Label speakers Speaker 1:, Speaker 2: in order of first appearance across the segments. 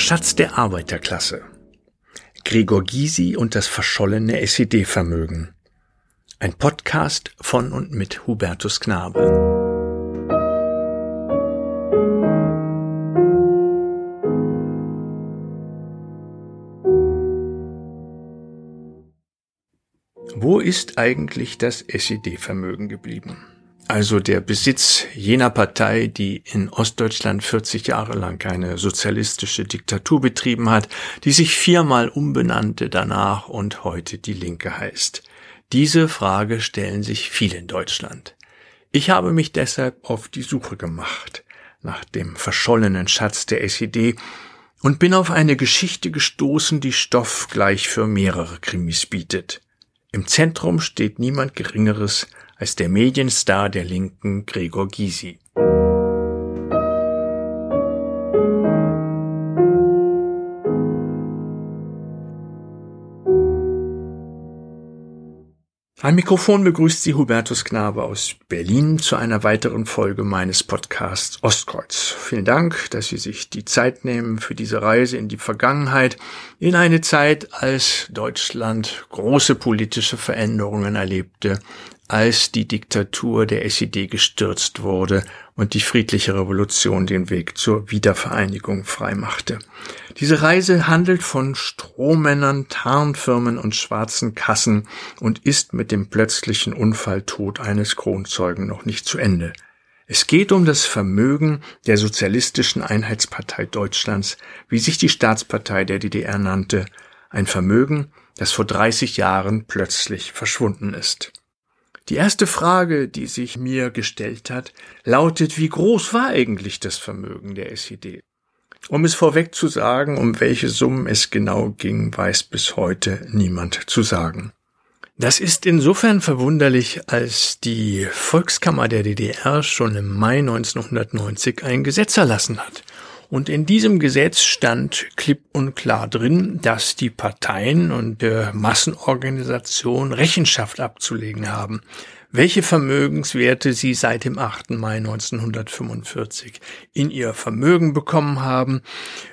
Speaker 1: Schatz der Arbeiterklasse. Gregor Gysi und das verschollene SED-Vermögen. Ein Podcast von und mit Hubertus Knabe. Wo ist eigentlich das SED-Vermögen geblieben? Also der Besitz jener Partei, die in Ostdeutschland 40 Jahre lang eine sozialistische Diktatur betrieben hat, die sich viermal umbenannte danach und heute die Linke heißt. Diese Frage stellen sich viele in Deutschland. Ich habe mich deshalb auf die Suche gemacht nach dem verschollenen Schatz der SED und bin auf eine Geschichte gestoßen, die Stoff gleich für mehrere Krimis bietet. Im Zentrum steht niemand Geringeres als der Medienstar der Linken Gregor Gysi. Ein Mikrofon begrüßt Sie Hubertus Knabe aus Berlin zu einer weiteren Folge meines Podcasts Ostkreuz. Vielen Dank, dass Sie sich die Zeit nehmen für diese Reise in die Vergangenheit, in eine Zeit, als Deutschland große politische Veränderungen erlebte, als die Diktatur der SED gestürzt wurde und die friedliche Revolution den Weg zur Wiedervereinigung freimachte. Diese Reise handelt von Strohmännern, Tarnfirmen und schwarzen Kassen und ist mit dem plötzlichen Unfalltod eines Kronzeugen noch nicht zu Ende. Es geht um das Vermögen der Sozialistischen Einheitspartei Deutschlands, wie sich die Staatspartei der DDR nannte, ein Vermögen, das vor 30 Jahren plötzlich verschwunden ist. Die erste Frage, die sich mir gestellt hat, lautet, wie groß war eigentlich das Vermögen der SED? Um es vorweg zu sagen, um welche Summen es genau ging, weiß bis heute niemand zu sagen. Das ist insofern verwunderlich, als die Volkskammer der DDR schon im Mai 1990 ein Gesetz erlassen hat, und in diesem Gesetz stand klipp und klar drin, dass die Parteien und äh, Massenorganisationen Rechenschaft abzulegen haben, welche Vermögenswerte sie seit dem 8. Mai 1945 in ihr Vermögen bekommen haben,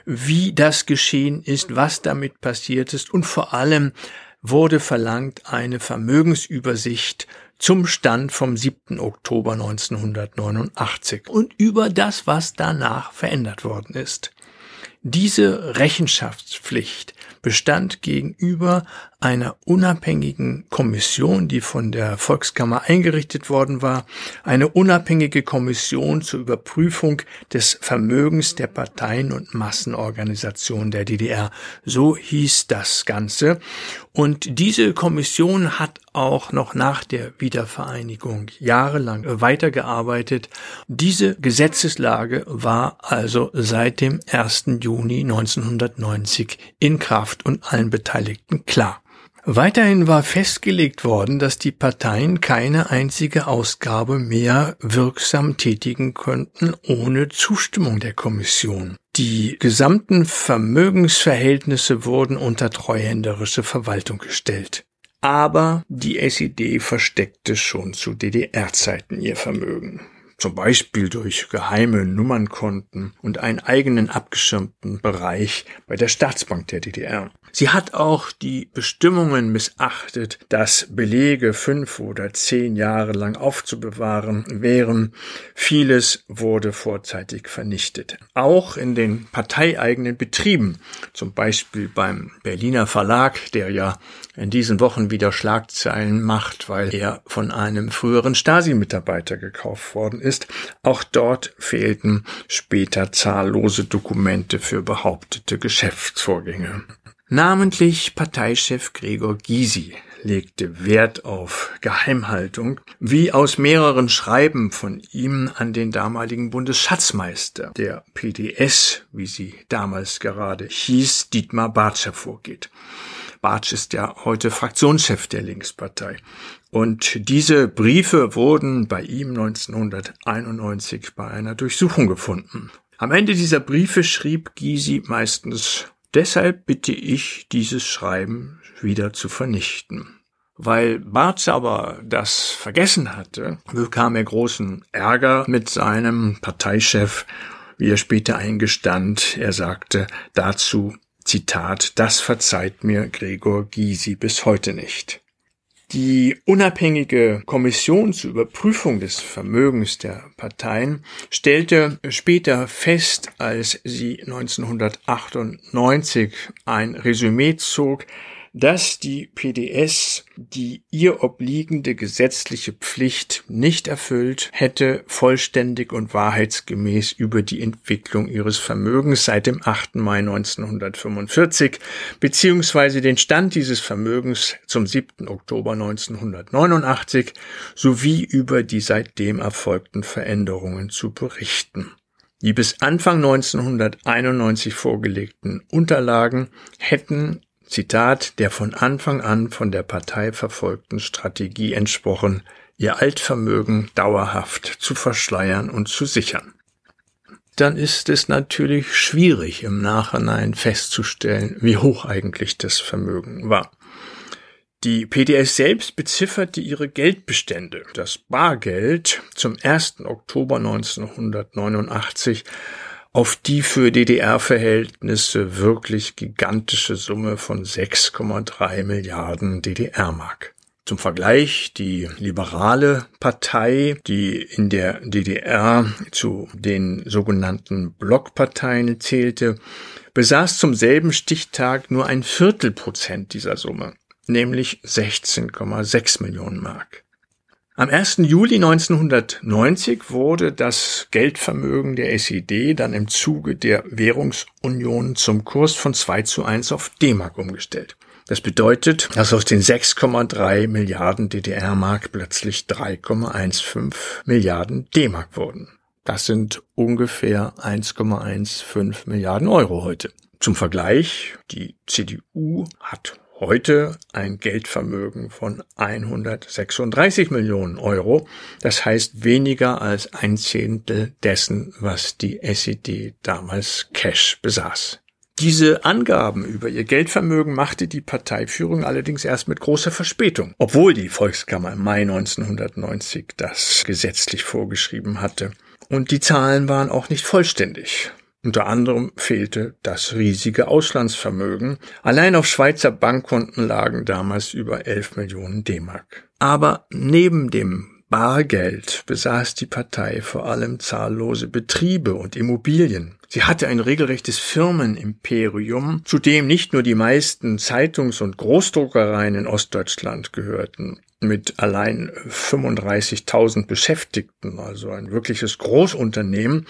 Speaker 1: wie das geschehen ist, was damit passiert ist und vor allem wurde verlangt eine Vermögensübersicht zum Stand vom 7. Oktober 1989 und über das, was danach verändert worden ist. Diese Rechenschaftspflicht bestand gegenüber einer unabhängigen Kommission, die von der Volkskammer eingerichtet worden war, eine unabhängige Kommission zur Überprüfung des Vermögens der Parteien und Massenorganisationen der DDR. So hieß das Ganze. Und diese Kommission hat auch noch nach der Wiedervereinigung jahrelang weitergearbeitet. Diese Gesetzeslage war also seit dem 1. Juni 1990 in Kraft und allen Beteiligten klar. Weiterhin war festgelegt worden, dass die Parteien keine einzige Ausgabe mehr wirksam tätigen könnten ohne Zustimmung der Kommission. Die gesamten Vermögensverhältnisse wurden unter treuhänderische Verwaltung gestellt. Aber die SED versteckte schon zu DDR-Zeiten ihr Vermögen zum Beispiel durch geheime Nummernkonten und einen eigenen abgeschirmten Bereich bei der Staatsbank der DDR. Sie hat auch die Bestimmungen missachtet, dass Belege fünf oder zehn Jahre lang aufzubewahren wären. Vieles wurde vorzeitig vernichtet. Auch in den parteieigenen Betrieben, zum Beispiel beim Berliner Verlag, der ja in diesen Wochen wieder Schlagzeilen macht, weil er von einem früheren Stasi-Mitarbeiter gekauft worden ist. Auch dort fehlten später zahllose Dokumente für behauptete Geschäftsvorgänge. Namentlich Parteichef Gregor Gysi legte Wert auf Geheimhaltung, wie aus mehreren Schreiben von ihm an den damaligen Bundesschatzmeister der PDS, wie sie damals gerade hieß, Dietmar Bartsch hervorgeht. Bartsch ist ja heute Fraktionschef der Linkspartei. Und diese Briefe wurden bei ihm 1991 bei einer Durchsuchung gefunden. Am Ende dieser Briefe schrieb Gysi meistens, deshalb bitte ich, dieses Schreiben wieder zu vernichten. Weil Bartsch aber das vergessen hatte, bekam er großen Ärger mit seinem Parteichef wie er später eingestand. Er sagte dazu, Zitat, das verzeiht mir Gregor Gysi bis heute nicht. Die unabhängige Kommission zur Überprüfung des Vermögens der Parteien stellte später fest, als sie 1998 ein Resümee zog, dass die PDS die ihr obliegende gesetzliche Pflicht nicht erfüllt hätte, vollständig und wahrheitsgemäß über die Entwicklung ihres Vermögens seit dem 8. Mai 1945 beziehungsweise den Stand dieses Vermögens zum 7. Oktober 1989 sowie über die seitdem erfolgten Veränderungen zu berichten. Die bis Anfang 1991 vorgelegten Unterlagen hätten Zitat, der von Anfang an von der Partei verfolgten Strategie entsprochen, ihr Altvermögen dauerhaft zu verschleiern und zu sichern. Dann ist es natürlich schwierig im Nachhinein festzustellen, wie hoch eigentlich das Vermögen war. Die PDS selbst bezifferte ihre Geldbestände, das Bargeld, zum 1. Oktober 1989 auf die für DDR-Verhältnisse wirklich gigantische Summe von 6,3 Milliarden DDR-Mark. Zum Vergleich, die liberale Partei, die in der DDR zu den sogenannten Blockparteien zählte, besaß zum selben Stichtag nur ein Viertelprozent dieser Summe, nämlich 16,6 Millionen Mark. Am 1. Juli 1990 wurde das Geldvermögen der SED dann im Zuge der Währungsunion zum Kurs von 2 zu 1 auf D-Mark umgestellt. Das bedeutet, dass aus den 6,3 Milliarden DDR-Mark plötzlich 3,15 Milliarden D-Mark wurden. Das sind ungefähr 1,15 Milliarden Euro heute. Zum Vergleich, die CDU hat heute ein Geldvermögen von 136 Millionen Euro. Das heißt weniger als ein Zehntel dessen, was die SED damals Cash besaß. Diese Angaben über ihr Geldvermögen machte die Parteiführung allerdings erst mit großer Verspätung, obwohl die Volkskammer im Mai 1990 das gesetzlich vorgeschrieben hatte. Und die Zahlen waren auch nicht vollständig. Unter anderem fehlte das riesige Auslandsvermögen. Allein auf Schweizer Bankkonten lagen damals über 11 Millionen D-Mark. Aber neben dem Bargeld besaß die Partei vor allem zahllose Betriebe und Immobilien. Sie hatte ein regelrechtes Firmenimperium, zu dem nicht nur die meisten Zeitungs- und Großdruckereien in Ostdeutschland gehörten, mit allein 35.000 Beschäftigten, also ein wirkliches Großunternehmen,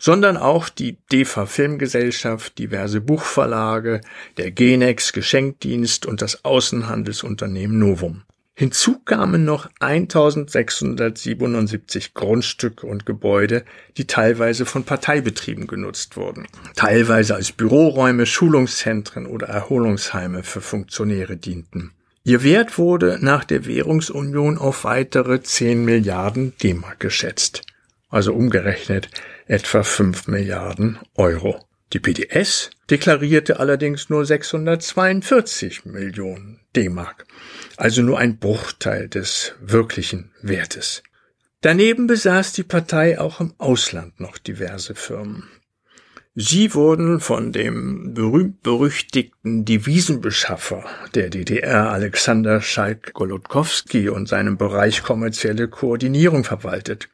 Speaker 1: sondern auch die DEFA Filmgesellschaft, diverse Buchverlage, der Genex Geschenkdienst und das Außenhandelsunternehmen Novum. Hinzu kamen noch 1677 Grundstücke und Gebäude, die teilweise von Parteibetrieben genutzt wurden, teilweise als Büroräume, Schulungszentren oder Erholungsheime für Funktionäre dienten. Ihr Wert wurde nach der Währungsunion auf weitere 10 Milliarden D-Mark geschätzt, also umgerechnet etwa 5 Milliarden Euro. Die PDS deklarierte allerdings nur 642 Millionen D-Mark, also nur ein Bruchteil des wirklichen Wertes. Daneben besaß die Partei auch im Ausland noch diverse Firmen. Sie wurden von dem berühmt-berüchtigten Devisenbeschaffer der DDR Alexander Schalk-Golodkowski und seinem Bereich kommerzielle Koordinierung verwaltet.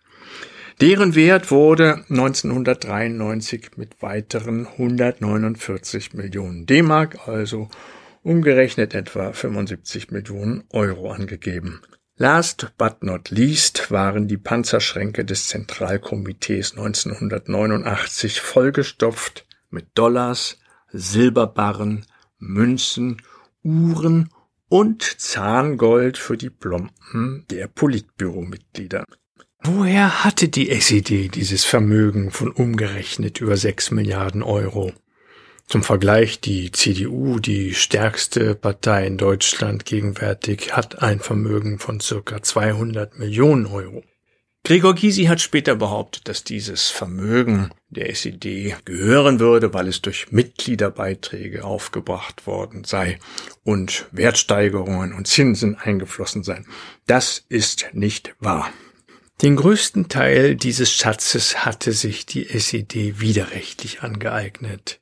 Speaker 1: Deren Wert wurde 1993 mit weiteren 149 Millionen D-Mark, also umgerechnet etwa 75 Millionen Euro angegeben. Last but not least waren die Panzerschränke des Zentralkomitees 1989 vollgestopft mit Dollars, Silberbarren, Münzen, Uhren und Zahngold für die Plomben der Politbüromitglieder. Woher hatte die SED dieses Vermögen von umgerechnet über sechs Milliarden Euro? Zum Vergleich, die CDU, die stärkste Partei in Deutschland gegenwärtig, hat ein Vermögen von circa 200 Millionen Euro. Gregor Gysi hat später behauptet, dass dieses Vermögen der SED gehören würde, weil es durch Mitgliederbeiträge aufgebracht worden sei und Wertsteigerungen und Zinsen eingeflossen seien. Das ist nicht wahr. Den größten Teil dieses Schatzes hatte sich die SED widerrechtlich angeeignet.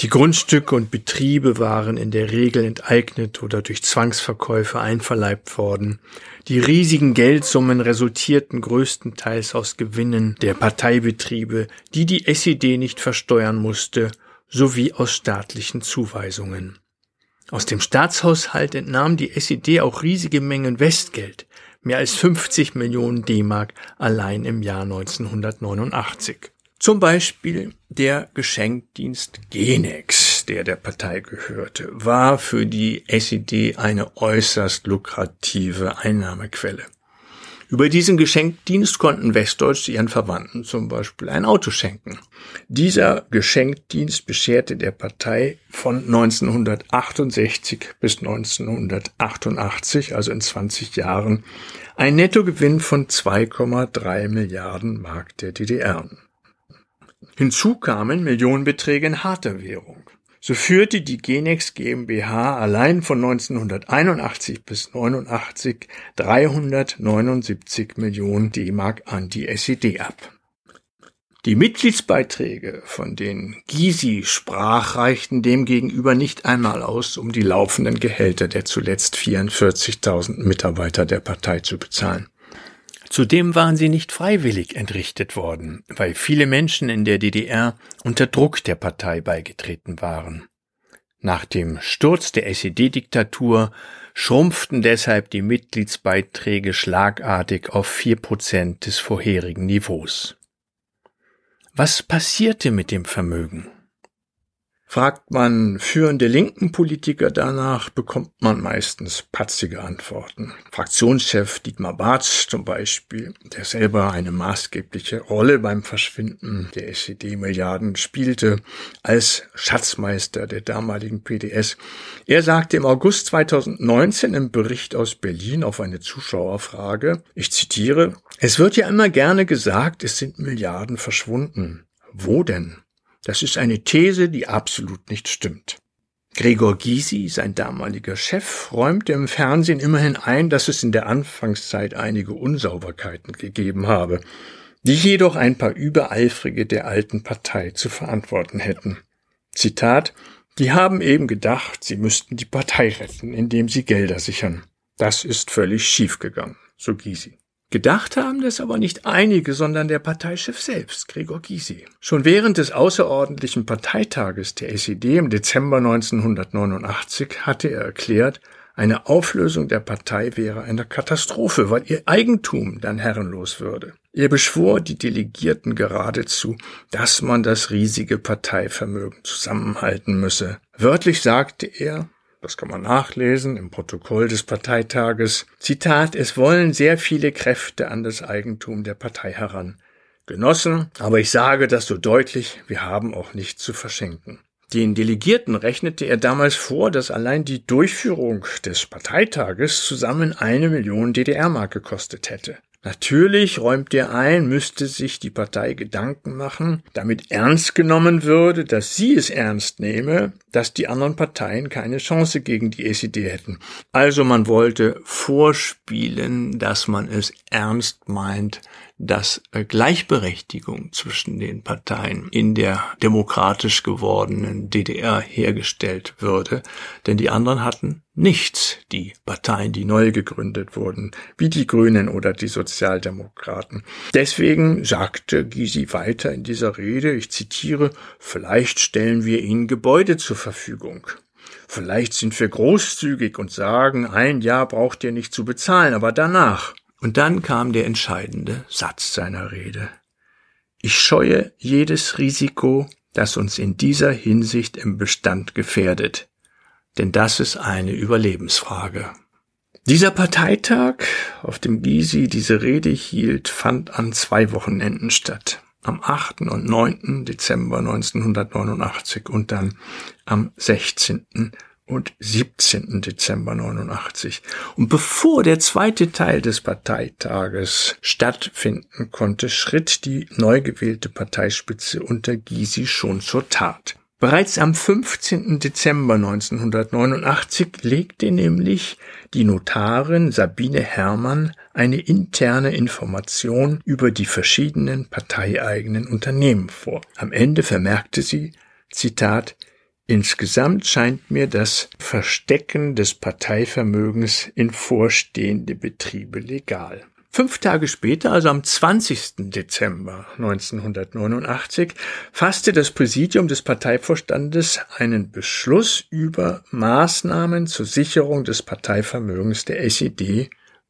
Speaker 1: Die Grundstücke und Betriebe waren in der Regel enteignet oder durch Zwangsverkäufe einverleibt worden. Die riesigen Geldsummen resultierten größtenteils aus Gewinnen der Parteibetriebe, die die SED nicht versteuern musste, sowie aus staatlichen Zuweisungen. Aus dem Staatshaushalt entnahm die SED auch riesige Mengen Westgeld, mehr als 50 Millionen D-Mark allein im Jahr 1989. Zum Beispiel der Geschenkdienst Genex, der der Partei gehörte, war für die SED eine äußerst lukrative Einnahmequelle. Über diesen Geschenkdienst konnten Westdeutsche ihren Verwandten zum Beispiel ein Auto schenken. Dieser Geschenkdienst bescherte der Partei von 1968 bis 1988, also in 20 Jahren, ein Nettogewinn von 2,3 Milliarden Mark der DDR. Hinzu kamen Millionenbeträge in harter Währung. So führte die Genex GmbH allein von 1981 bis 89 379 Millionen D-Mark an die SED ab. Die Mitgliedsbeiträge, von denen Gysi sprach, reichten demgegenüber nicht einmal aus, um die laufenden Gehälter der zuletzt 44.000 Mitarbeiter der Partei zu bezahlen. Zudem waren sie nicht freiwillig entrichtet worden, weil viele Menschen in der DDR unter Druck der Partei beigetreten waren. Nach dem Sturz der SED-Diktatur schrumpften deshalb die Mitgliedsbeiträge schlagartig auf vier Prozent des vorherigen Niveaus. Was passierte mit dem Vermögen? Fragt man führende linken Politiker danach, bekommt man meistens patzige Antworten. Fraktionschef Dietmar Bartsch zum Beispiel, der selber eine maßgebliche Rolle beim Verschwinden der SED-Milliarden spielte, als Schatzmeister der damaligen PDS. Er sagte im August 2019 im Bericht aus Berlin auf eine Zuschauerfrage, ich zitiere, es wird ja immer gerne gesagt, es sind Milliarden verschwunden. Wo denn? Das ist eine These, die absolut nicht stimmt. Gregor Gysi, sein damaliger Chef, räumte im Fernsehen immerhin ein, dass es in der Anfangszeit einige Unsauberkeiten gegeben habe, die jedoch ein paar Übereifrige der alten Partei zu verantworten hätten. Zitat Die haben eben gedacht, sie müssten die Partei retten, indem sie Gelder sichern. Das ist völlig schiefgegangen, so Gysi. Gedacht haben das aber nicht einige, sondern der Parteichef selbst, Gregor Gysi. Schon während des außerordentlichen Parteitages der SED im Dezember 1989 hatte er erklärt, eine Auflösung der Partei wäre eine Katastrophe, weil ihr Eigentum dann herrenlos würde. Er beschwor die Delegierten geradezu, dass man das riesige Parteivermögen zusammenhalten müsse. Wörtlich sagte er, das kann man nachlesen im Protokoll des Parteitages, Zitat, es wollen sehr viele Kräfte an das Eigentum der Partei heran. Genossen, aber ich sage das so deutlich, wir haben auch nichts zu verschenken. Den Delegierten rechnete er damals vor, dass allein die Durchführung des Parteitages zusammen eine Million DDR-Mark gekostet hätte. Natürlich räumt er ein, müsste sich die Partei Gedanken machen, damit ernst genommen würde, dass sie es ernst nehme, dass die anderen Parteien keine Chance gegen die SED hätten. Also man wollte vorspielen, dass man es ernst meint, dass äh, Gleichberechtigung zwischen den Parteien in der demokratisch gewordenen DDR hergestellt würde, denn die anderen hatten nichts, die Parteien, die neu gegründet wurden, wie die Grünen oder die Sozialdemokraten. Deswegen sagte Gysi weiter in dieser Rede, ich zitiere, vielleicht stellen wir ihnen Gebäude zur Verfügung. Vielleicht sind wir großzügig und sagen, ein Jahr braucht ihr nicht zu bezahlen, aber danach. Und dann kam der entscheidende Satz seiner Rede. Ich scheue jedes Risiko, das uns in dieser Hinsicht im Bestand gefährdet, denn das ist eine Überlebensfrage. Dieser Parteitag, auf dem Gysi diese Rede hielt, fand an zwei Wochenenden statt. Am 8. und 9. Dezember 1989 und dann am 16 und 17. Dezember 89. Und bevor der zweite Teil des Parteitages stattfinden konnte, schritt die neu gewählte Parteispitze unter Gysi schon zur Tat. Bereits am 15. Dezember 1989 legte nämlich die Notarin Sabine Herrmann eine interne Information über die verschiedenen parteieigenen Unternehmen vor. Am Ende vermerkte sie, Zitat, Insgesamt scheint mir das Verstecken des Parteivermögens in vorstehende Betriebe legal. Fünf Tage später, also am 20. Dezember 1989, fasste das Präsidium des Parteivorstandes einen Beschluss über Maßnahmen zur Sicherung des Parteivermögens der SED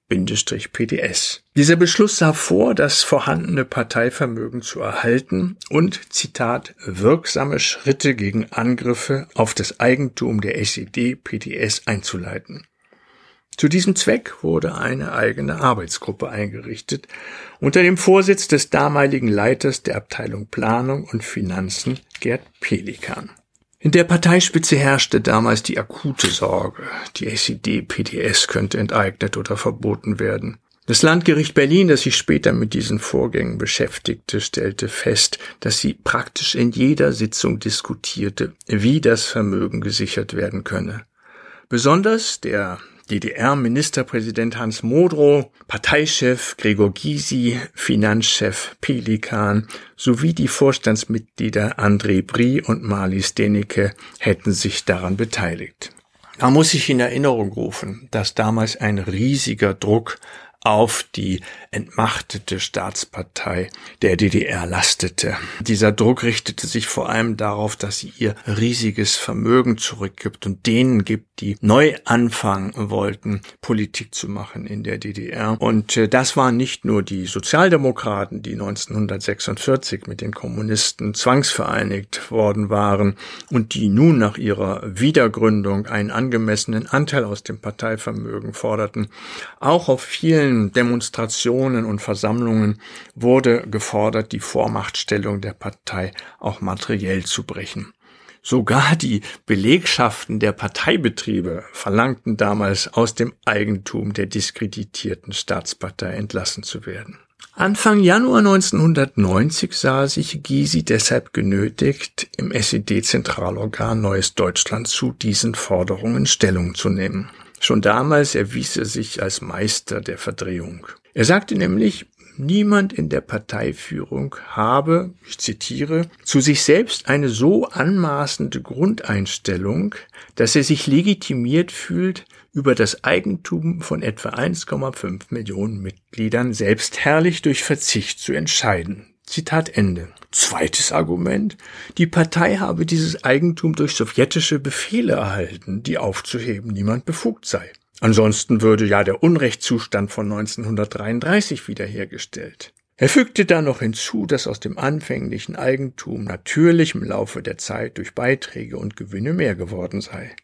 Speaker 1: PDS. Dieser Beschluss sah vor, das vorhandene Parteivermögen zu erhalten und, Zitat, wirksame Schritte gegen Angriffe auf das Eigentum der SED-PDS einzuleiten. Zu diesem Zweck wurde eine eigene Arbeitsgruppe eingerichtet unter dem Vorsitz des damaligen Leiters der Abteilung Planung und Finanzen Gerd Pelikan. In der Parteispitze herrschte damals die akute Sorge, die SED-PDS könnte enteignet oder verboten werden. Das Landgericht Berlin, das sich später mit diesen Vorgängen beschäftigte, stellte fest, dass sie praktisch in jeder Sitzung diskutierte, wie das Vermögen gesichert werden könne. Besonders der DDR-Ministerpräsident Hans Modrow, Parteichef Gregor Gysi, Finanzchef Pelikan sowie die Vorstandsmitglieder André Brie und Marlies Denecke hätten sich daran beteiligt. Man muss sich in Erinnerung rufen, dass damals ein riesiger Druck auf die entmachtete Staatspartei der DDR lastete. Dieser Druck richtete sich vor allem darauf, dass sie ihr riesiges Vermögen zurückgibt und denen gibt, die neu anfangen wollten, Politik zu machen in der DDR. Und äh, das waren nicht nur die Sozialdemokraten, die 1946 mit den Kommunisten zwangsvereinigt worden waren und die nun nach ihrer Wiedergründung einen angemessenen Anteil aus dem Parteivermögen forderten. Auch auf vielen Demonstrationen und Versammlungen wurde gefordert, die Vormachtstellung der Partei auch materiell zu brechen. Sogar die Belegschaften der Parteibetriebe verlangten damals aus dem Eigentum der diskreditierten Staatspartei entlassen zu werden. Anfang Januar 1990 sah sich Gysi deshalb genötigt, im SED-Zentralorgan Neues Deutschland zu diesen Forderungen Stellung zu nehmen. Schon damals erwies er sich als Meister der Verdrehung. Er sagte nämlich, niemand in der Parteiführung habe, ich zitiere, zu sich selbst eine so anmaßende Grundeinstellung, dass er sich legitimiert fühlt, über das Eigentum von etwa 1,5 Millionen Mitgliedern selbstherrlich durch Verzicht zu entscheiden. Zitat Ende. Zweites Argument. Die Partei habe dieses Eigentum durch sowjetische Befehle erhalten, die aufzuheben niemand befugt sei. Ansonsten würde ja der Unrechtszustand von 1933 wiederhergestellt. Er fügte dann noch hinzu, dass aus dem anfänglichen Eigentum natürlich im Laufe der Zeit durch Beiträge und Gewinne mehr geworden sei.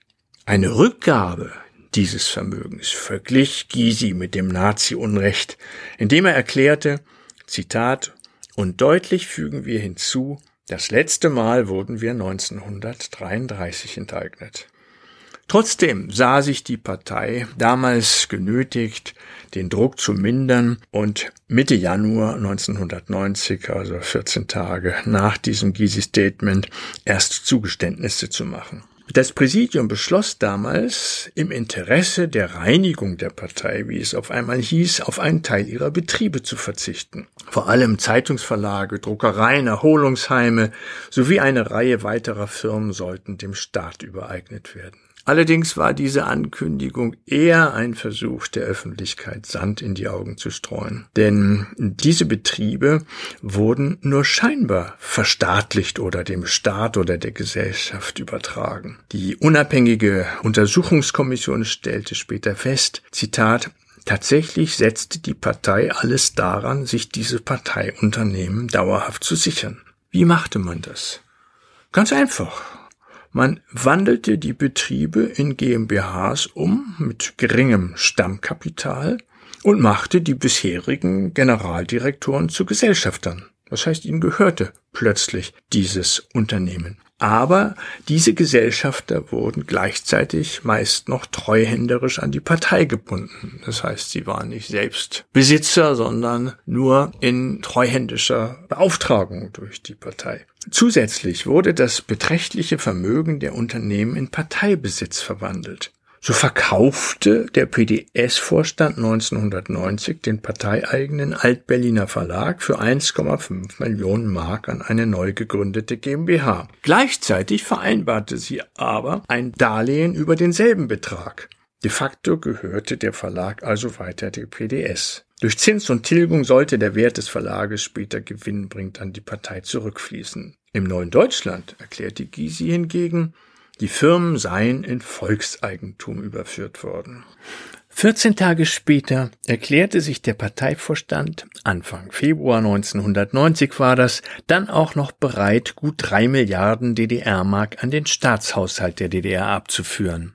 Speaker 1: Eine Rückgabe dieses Vermögens verglich Gysi mit dem Nazi-Unrecht, indem er erklärte, Zitat, und deutlich fügen wir hinzu, das letzte Mal wurden wir 1933 enteignet. Trotzdem sah sich die Partei damals genötigt, den Druck zu mindern und Mitte Januar 1990, also 14 Tage nach diesem Gysi-Statement, erst Zugeständnisse zu machen. Das Präsidium beschloss damals, im Interesse der Reinigung der Partei, wie es auf einmal hieß, auf einen Teil ihrer Betriebe zu verzichten. Vor allem Zeitungsverlage, Druckereien, Erholungsheime sowie eine Reihe weiterer Firmen sollten dem Staat übereignet werden. Allerdings war diese Ankündigung eher ein Versuch der Öffentlichkeit, Sand in die Augen zu streuen. Denn diese Betriebe wurden nur scheinbar verstaatlicht oder dem Staat oder der Gesellschaft übertragen. Die unabhängige Untersuchungskommission stellte später fest, Zitat, Tatsächlich setzte die Partei alles daran, sich diese Parteiunternehmen dauerhaft zu sichern. Wie machte man das? Ganz einfach. Man wandelte die Betriebe in GmbHs um mit geringem Stammkapital und machte die bisherigen Generaldirektoren zu Gesellschaftern. Das heißt, ihnen gehörte plötzlich dieses Unternehmen. Aber diese Gesellschafter wurden gleichzeitig meist noch treuhänderisch an die Partei gebunden. Das heißt, sie waren nicht selbst Besitzer, sondern nur in treuhändischer Beauftragung durch die Partei. Zusätzlich wurde das beträchtliche Vermögen der Unternehmen in Parteibesitz verwandelt. So verkaufte der PDS-Vorstand 1990 den parteieigenen Altberliner Verlag für 1,5 Millionen Mark an eine neu gegründete GmbH. Gleichzeitig vereinbarte sie aber ein Darlehen über denselben Betrag. De facto gehörte der Verlag also weiter der PDS. Durch Zins und Tilgung sollte der Wert des Verlages später gewinnbringend an die Partei zurückfließen. Im neuen Deutschland erklärte Gysi hingegen, die Firmen seien in Volkseigentum überführt worden. 14 Tage später erklärte sich der Parteivorstand, Anfang Februar 1990 war das, dann auch noch bereit, gut drei Milliarden DDR-Mark an den Staatshaushalt der DDR abzuführen.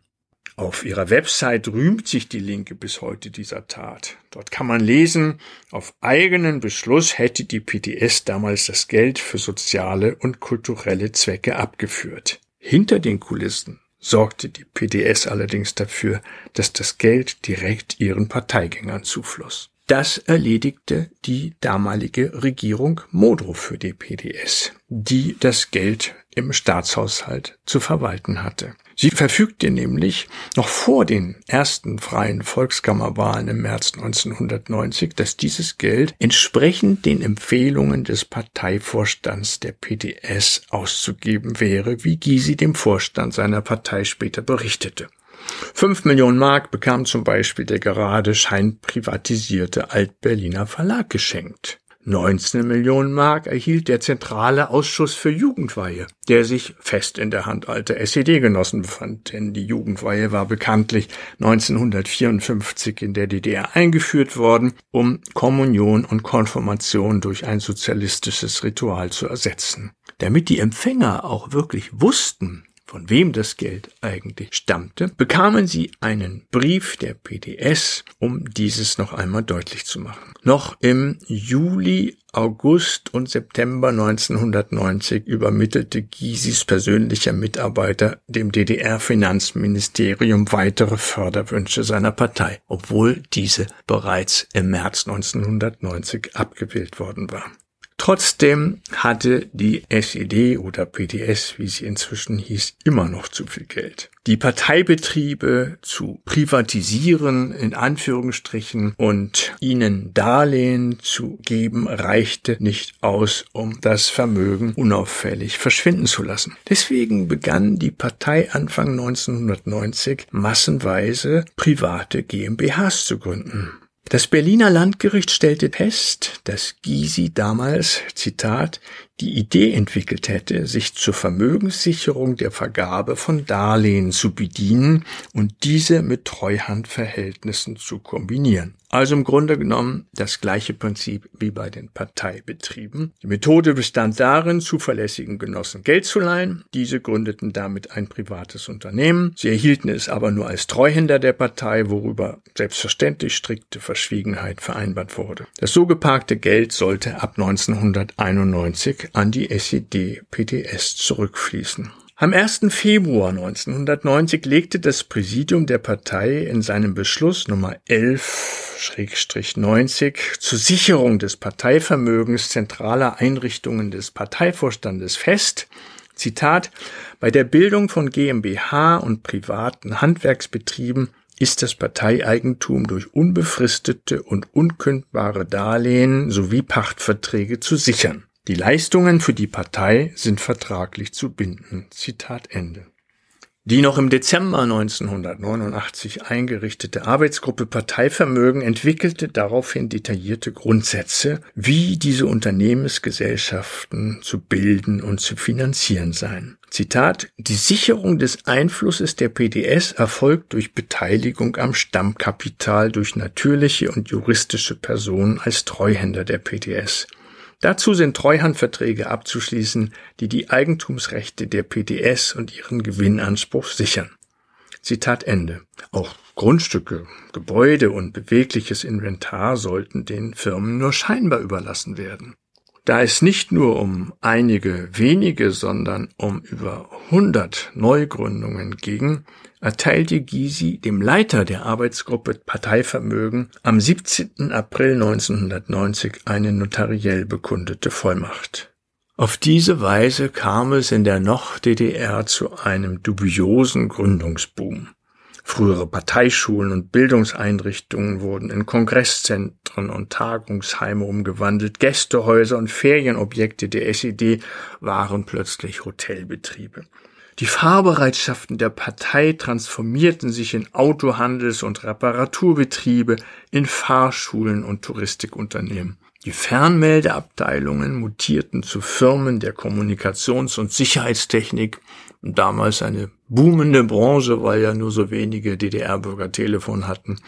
Speaker 1: Auf ihrer Website rühmt sich die Linke bis heute dieser Tat. Dort kann man lesen, auf eigenen Beschluss hätte die PTS damals das Geld für soziale und kulturelle Zwecke abgeführt. Hinter den Kulissen sorgte die PDS allerdings dafür, dass das Geld direkt ihren Parteigängern zufloss. Das erledigte die damalige Regierung Modrow für die PDS, die das Geld im Staatshaushalt zu verwalten hatte. Sie verfügte nämlich noch vor den ersten freien Volkskammerwahlen im März 1990, dass dieses Geld entsprechend den Empfehlungen des Parteivorstands der PDS auszugeben wäre, wie Gysi dem Vorstand seiner Partei später berichtete. Fünf Millionen Mark bekam zum Beispiel der gerade scheinprivatisierte Altberliner Verlag geschenkt. 19 Millionen Mark erhielt der Zentrale Ausschuss für Jugendweihe, der sich fest in der Hand alter SED-Genossen befand, denn die Jugendweihe war bekanntlich 1954 in der DDR eingeführt worden, um Kommunion und Konfirmation durch ein sozialistisches Ritual zu ersetzen. Damit die Empfänger auch wirklich wussten, von wem das Geld eigentlich stammte, bekamen sie einen Brief der PDS, um dieses noch einmal deutlich zu machen. Noch im Juli, August und September 1990 übermittelte Gysis persönlicher Mitarbeiter dem DDR-Finanzministerium weitere Förderwünsche seiner Partei, obwohl diese bereits im März 1990 abgewählt worden war. Trotzdem hatte die SED oder PDS, wie sie inzwischen hieß, immer noch zu viel Geld. Die Parteibetriebe zu privatisieren, in Anführungsstrichen, und ihnen Darlehen zu geben, reichte nicht aus, um das Vermögen unauffällig verschwinden zu lassen. Deswegen begann die Partei Anfang 1990 massenweise private GmbHs zu gründen. Das Berliner Landgericht stellte fest, dass Gysi damals, Zitat, die Idee entwickelt hätte, sich zur Vermögenssicherung der Vergabe von Darlehen zu bedienen und diese mit Treuhandverhältnissen zu kombinieren. Also im Grunde genommen das gleiche Prinzip wie bei den Parteibetrieben. Die Methode bestand darin, zuverlässigen Genossen Geld zu leihen. Diese gründeten damit ein privates Unternehmen. Sie erhielten es aber nur als Treuhänder der Partei, worüber selbstverständlich strikte Verschwiegenheit vereinbart wurde. Das so geparkte Geld sollte ab 1991 an die SED-PTS zurückfließen. Am 1. Februar 1990 legte das Präsidium der Partei in seinem Beschluss Nummer 11-90 zur Sicherung des Parteivermögens zentraler Einrichtungen des Parteivorstandes fest, Zitat, bei der Bildung von GmbH und privaten Handwerksbetrieben ist das Parteieigentum durch unbefristete und unkündbare Darlehen sowie Pachtverträge zu sichern. Die Leistungen für die Partei sind vertraglich zu binden. Zitat Ende. Die noch im Dezember 1989 eingerichtete Arbeitsgruppe Parteivermögen entwickelte daraufhin detaillierte Grundsätze, wie diese Unternehmensgesellschaften zu bilden und zu finanzieren seien. Zitat, die Sicherung des Einflusses der PDS erfolgt durch Beteiligung am Stammkapital durch natürliche und juristische Personen als Treuhänder der PDS. Dazu sind Treuhandverträge abzuschließen, die die Eigentumsrechte der PDS und ihren Gewinnanspruch sichern. Zitat Ende. Auch Grundstücke, Gebäude und bewegliches Inventar sollten den Firmen nur scheinbar überlassen werden. Da es nicht nur um einige wenige, sondern um über 100 Neugründungen ging, erteilte Gysi dem Leiter der Arbeitsgruppe Parteivermögen am 17. April 1990 eine notariell bekundete Vollmacht. Auf diese Weise kam es in der noch DDR zu einem dubiosen Gründungsboom. Frühere Parteischulen und Bildungseinrichtungen wurden in Kongresszentren und Tagungsheime umgewandelt, Gästehäuser und Ferienobjekte der SED waren plötzlich Hotelbetriebe. Die Fahrbereitschaften der Partei transformierten sich in Autohandels- und Reparaturbetriebe, in Fahrschulen und Touristikunternehmen. Die Fernmeldeabteilungen mutierten zu Firmen der Kommunikations- und Sicherheitstechnik, damals eine boomende Branche, weil ja nur so wenige DDR-Bürger Telefon hatten.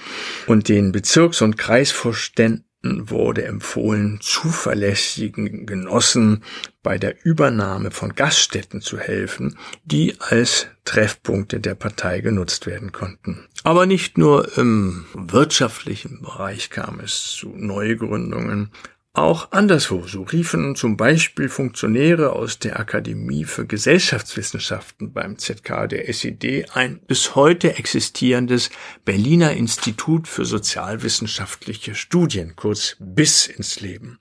Speaker 1: Und den Bezirks- und Kreisvorständen wurde empfohlen, zuverlässigen Genossen bei der Übernahme von Gaststätten zu helfen, die als Treffpunkte der Partei genutzt werden konnten. Aber nicht nur im wirtschaftlichen Bereich kam es zu Neugründungen, auch anderswo, so riefen zum Beispiel Funktionäre aus der Akademie für Gesellschaftswissenschaften beim ZK der SED ein bis heute existierendes Berliner Institut für sozialwissenschaftliche Studien, kurz BIS, ins Leben.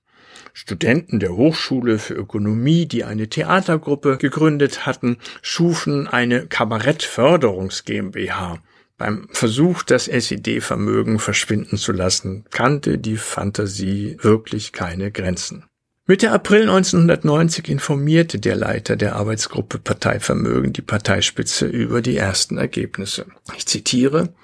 Speaker 1: Studenten der Hochschule für Ökonomie, die eine Theatergruppe gegründet hatten, schufen eine Kabarettförderungs GmbH beim Versuch, das SED-Vermögen verschwinden zu lassen, kannte die Fantasie wirklich keine Grenzen. Mitte April 1990 informierte der Leiter der Arbeitsgruppe Parteivermögen die Parteispitze über die ersten Ergebnisse. Ich zitiere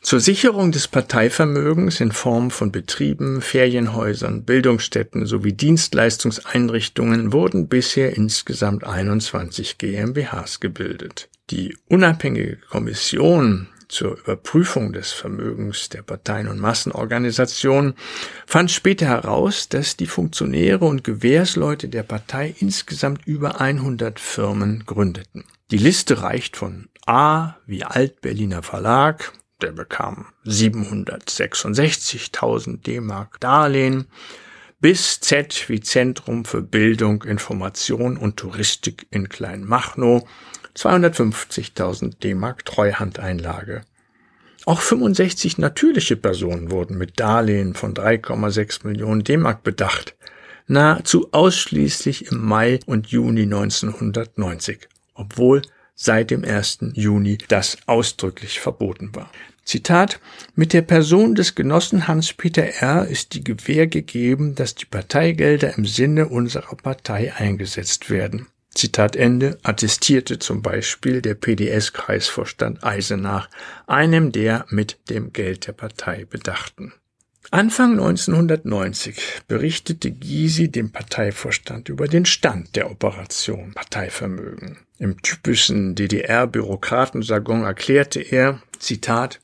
Speaker 1: zur Sicherung des Parteivermögens in Form von Betrieben, Ferienhäusern, Bildungsstätten sowie Dienstleistungseinrichtungen wurden bisher insgesamt 21 GmbHs gebildet. Die unabhängige Kommission zur Überprüfung des Vermögens der Parteien und Massenorganisationen fand später heraus, dass die Funktionäre und Gewährsleute der Partei insgesamt über 100 Firmen gründeten. Die Liste reicht von A wie Altberliner Verlag, der bekam 766.000 D-Mark Darlehen, bis Z wie Zentrum für Bildung, Information und Touristik in Kleinmachnow 250.000 D-Mark Treuhandeinlage. Auch 65 natürliche Personen wurden mit Darlehen von 3,6 Millionen D-Mark bedacht, nahezu ausschließlich im Mai und Juni 1990, obwohl seit dem 1. Juni das ausdrücklich verboten war. Zitat, mit der Person des Genossen Hans-Peter R. ist die Gewähr gegeben, dass die Parteigelder im Sinne unserer Partei eingesetzt werden. Zitat Ende, attestierte zum Beispiel der PDS-Kreisvorstand Eisenach, einem der mit dem Geld der Partei Bedachten. Anfang 1990 berichtete Gysi dem Parteivorstand über den Stand der Operation Parteivermögen. Im typischen DDR-Bürokratenjargon erklärte er, Zitat,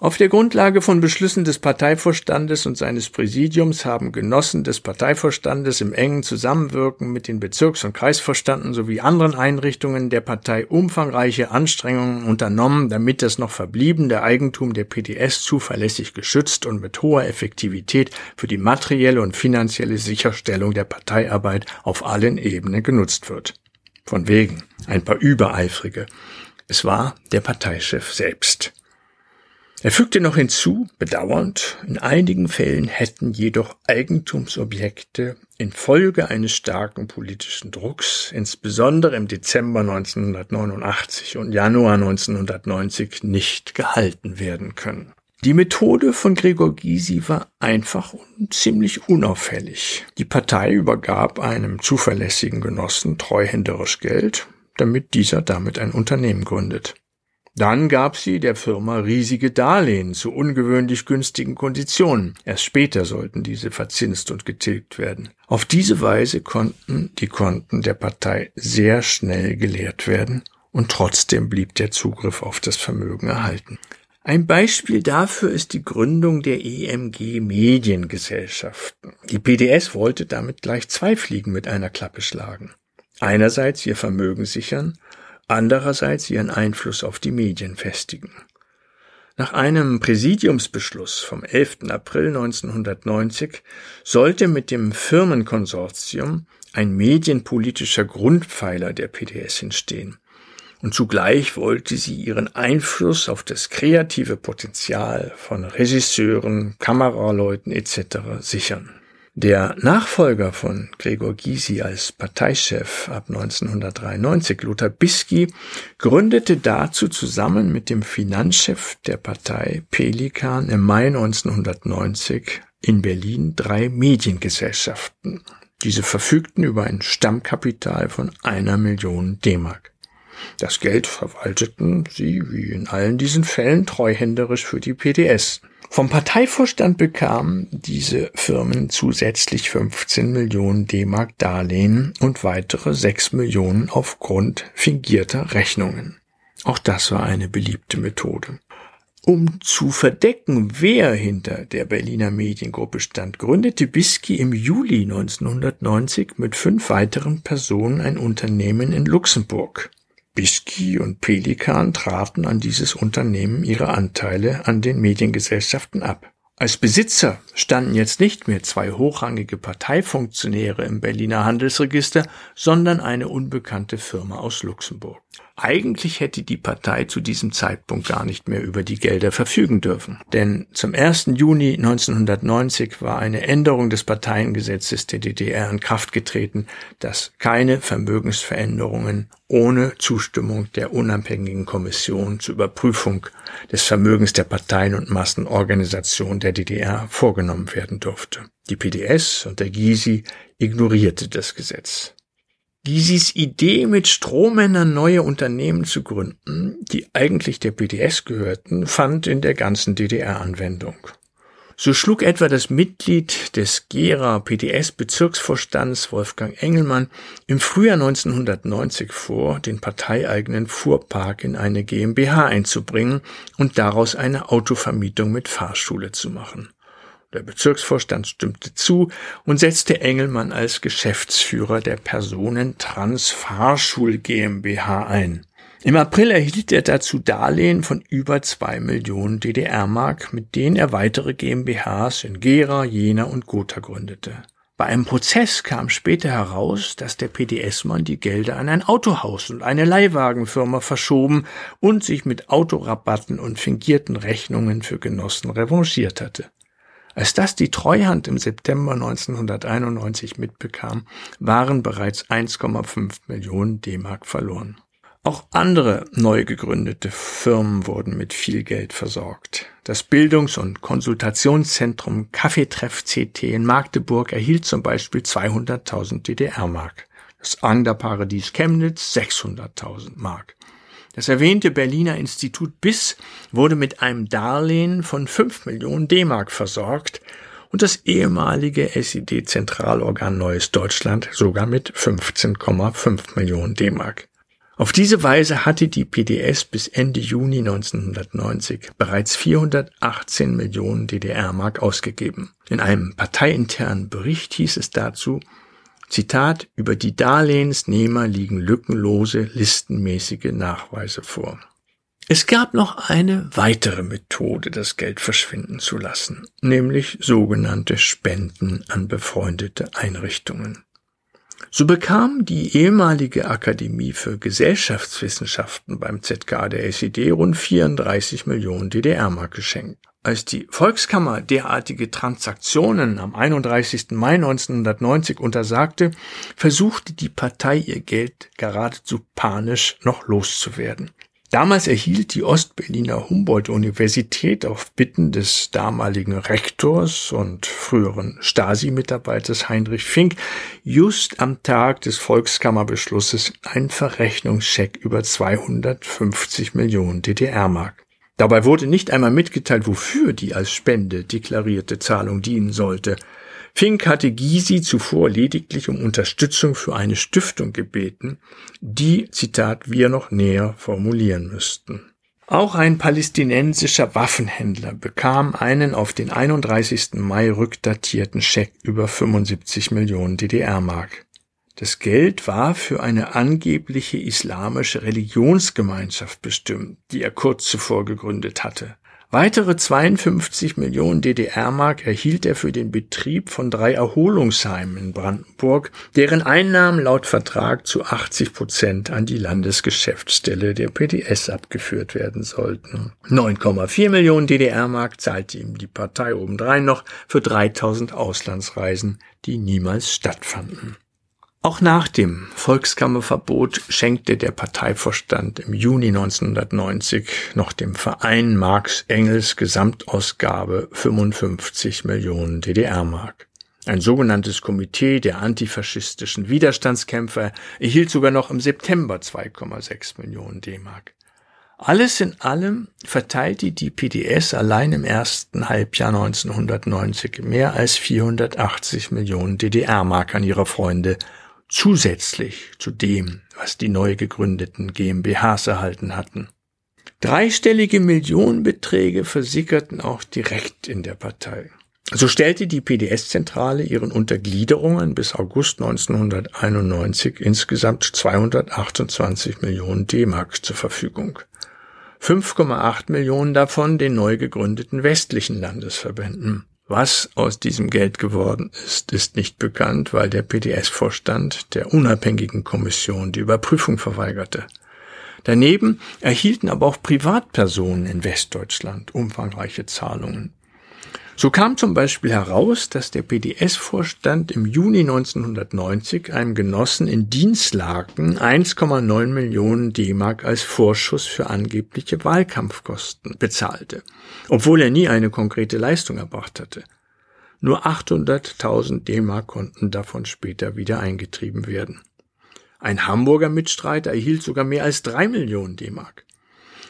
Speaker 1: auf der Grundlage von Beschlüssen des Parteivorstandes und seines Präsidiums haben Genossen des Parteivorstandes im engen Zusammenwirken mit den Bezirks- und Kreisvorstanden sowie anderen Einrichtungen der Partei umfangreiche Anstrengungen unternommen, damit das noch verbliebene Eigentum der PDS zuverlässig geschützt und mit hoher Effektivität für die materielle und finanzielle Sicherstellung der Parteiarbeit auf allen Ebenen genutzt wird. Von wegen ein paar Übereifrige. Es war der Parteichef selbst. Er fügte noch hinzu, bedauernd, in einigen Fällen hätten jedoch Eigentumsobjekte infolge eines starken politischen Drucks, insbesondere im Dezember 1989 und Januar 1990, nicht gehalten werden können. Die Methode von Gregor Gysi war einfach und ziemlich unauffällig. Die Partei übergab einem zuverlässigen Genossen treuhänderisch Geld, damit dieser damit ein Unternehmen gründet. Dann gab sie der Firma riesige Darlehen zu ungewöhnlich günstigen Konditionen. Erst später sollten diese verzinst und getilgt werden. Auf diese Weise konnten die Konten der Partei sehr schnell geleert werden und trotzdem blieb der Zugriff auf das Vermögen erhalten. Ein Beispiel dafür ist die Gründung der EMG Mediengesellschaften. Die PDS wollte damit gleich zwei Fliegen mit einer Klappe schlagen. Einerseits ihr Vermögen sichern andererseits ihren Einfluss auf die Medien festigen. Nach einem Präsidiumsbeschluss vom 11. April 1990 sollte mit dem Firmenkonsortium ein medienpolitischer Grundpfeiler der PDS entstehen. Und zugleich wollte sie ihren Einfluss auf das kreative Potenzial von Regisseuren, Kameraleuten etc. sichern. Der Nachfolger von Gregor Gysi als Parteichef ab 1993, Lothar Bisky, gründete dazu zusammen mit dem Finanzchef der Partei Pelikan im Mai 1990 in Berlin drei Mediengesellschaften. Diese verfügten über ein Stammkapital von einer Million D-Mark. Das Geld verwalteten sie, wie in allen diesen Fällen, treuhänderisch für die PDS. Vom Parteivorstand bekamen diese Firmen zusätzlich 15 Millionen D-Mark Darlehen und weitere 6 Millionen aufgrund fingierter Rechnungen. Auch das war eine beliebte Methode. Um zu verdecken, wer hinter der Berliner Mediengruppe stand, gründete Bisky im Juli 1990 mit fünf weiteren Personen ein Unternehmen in Luxemburg. Bisky und Pelikan traten an dieses Unternehmen ihre Anteile an den Mediengesellschaften ab. Als Besitzer standen jetzt nicht mehr zwei hochrangige Parteifunktionäre im Berliner Handelsregister, sondern eine unbekannte Firma aus Luxemburg. Eigentlich hätte die Partei zu diesem Zeitpunkt gar nicht mehr über die Gelder verfügen dürfen. Denn zum 1. Juni 1990 war eine Änderung des Parteiengesetzes der DDR in Kraft getreten, das keine Vermögensveränderungen ohne Zustimmung der unabhängigen Kommission zur Überprüfung des Vermögens der Parteien und Massenorganisationen der DDR vorgenommen werden durfte. Die PDS und der Gysi ignorierte das Gesetz. Gysis Idee, mit Strohmännern neue Unternehmen zu gründen, die eigentlich der PDS gehörten, fand in der ganzen DDR Anwendung. So schlug etwa das Mitglied des Gera PDS-Bezirksvorstands Wolfgang Engelmann im Frühjahr 1990 vor, den parteieigenen Fuhrpark in eine GmbH einzubringen und daraus eine Autovermietung mit Fahrschule zu machen. Der Bezirksvorstand stimmte zu und setzte Engelmann als Geschäftsführer der Personentrans Fahrschul GmbH ein. Im April erhielt er dazu Darlehen von über zwei Millionen DDR-Mark, mit denen er weitere GmbHs in Gera, Jena und Gotha gründete. Bei einem Prozess kam später heraus, dass der PDS-Mann die Gelder an ein Autohaus und eine Leihwagenfirma verschoben und sich mit Autorabatten und fingierten Rechnungen für Genossen revanchiert hatte. Als das die Treuhand im September 1991 mitbekam, waren bereits 1,5 Millionen D-Mark verloren. Auch andere neu gegründete Firmen wurden mit viel Geld versorgt. Das Bildungs- und Konsultationszentrum Kaffeetreff CT in Magdeburg erhielt zum Beispiel 200.000 DDR-Mark. Das Anderparadies Chemnitz 600.000 Mark. Das erwähnte Berliner Institut BIS wurde mit einem Darlehen von 5 Millionen D-Mark versorgt und das ehemalige SED-Zentralorgan Neues Deutschland sogar mit 15,5 Millionen D-Mark. Auf diese Weise hatte die PDS bis Ende Juni 1990 bereits 418 Millionen DDR-Mark ausgegeben. In einem parteiinternen Bericht hieß es dazu, Zitat, über die Darlehensnehmer liegen lückenlose, listenmäßige Nachweise vor. Es gab noch eine weitere Methode, das Geld verschwinden zu lassen, nämlich sogenannte Spenden an befreundete Einrichtungen. So bekam die ehemalige Akademie für Gesellschaftswissenschaften beim ZK der SED rund 34 Millionen DDR-Mark geschenkt. Als die Volkskammer derartige Transaktionen am 31. Mai 1990 untersagte, versuchte die Partei ihr Geld geradezu panisch noch loszuwerden. Damals erhielt die Ostberliner Humboldt-Universität auf Bitten des damaligen Rektors und früheren Stasi-Mitarbeiters Heinrich Fink just am Tag des Volkskammerbeschlusses einen Verrechnungscheck über 250 Millionen DDR-Mark. Dabei wurde nicht einmal mitgeteilt, wofür die als Spende deklarierte Zahlung dienen sollte. Fink hatte Gysi zuvor lediglich um Unterstützung für eine Stiftung gebeten, die, Zitat, wir noch näher formulieren müssten. Auch ein palästinensischer Waffenhändler bekam einen auf den 31. Mai rückdatierten Scheck über 75 Millionen DDR-Mark. Das Geld war für eine angebliche islamische Religionsgemeinschaft bestimmt, die er kurz zuvor gegründet hatte. Weitere 52 Millionen DDR-Mark erhielt er für den Betrieb von drei Erholungsheimen in Brandenburg, deren Einnahmen laut Vertrag zu 80 Prozent an die Landesgeschäftsstelle der PDS abgeführt werden sollten. 9,4 Millionen DDR-Mark zahlte ihm die Partei obendrein noch für 3000 Auslandsreisen, die niemals stattfanden. Auch nach dem Volkskammerverbot schenkte der Parteivorstand im Juni 1990 noch dem Verein Marx Engels Gesamtausgabe 55 Millionen DDR-Mark. Ein sogenanntes Komitee der antifaschistischen Widerstandskämpfer erhielt sogar noch im September 2,6 Millionen D-Mark. Alles in allem verteilte die PDS allein im ersten Halbjahr 1990 mehr als 480 Millionen DDR-Mark an ihre Freunde zusätzlich zu dem, was die neu gegründeten GmbHs erhalten hatten. Dreistellige Millionenbeträge versickerten auch direkt in der Partei. So stellte die PDS-Zentrale ihren Untergliederungen bis August 1991 insgesamt 228 Millionen D-Mark zur Verfügung. 5,8 Millionen davon den neu gegründeten westlichen Landesverbänden. Was aus diesem Geld geworden ist, ist nicht bekannt, weil der PDS-Vorstand der unabhängigen Kommission die Überprüfung verweigerte. Daneben erhielten aber auch Privatpersonen in Westdeutschland umfangreiche Zahlungen. So kam zum Beispiel heraus, dass der PDS-Vorstand im Juni 1990 einem Genossen in Dienstlaken 1,9 Millionen D-Mark als Vorschuss für angebliche Wahlkampfkosten bezahlte, obwohl er nie eine konkrete Leistung erbracht hatte. Nur 800.000 D-Mark konnten davon später wieder eingetrieben werden. Ein Hamburger Mitstreiter erhielt sogar mehr als drei Millionen D-Mark.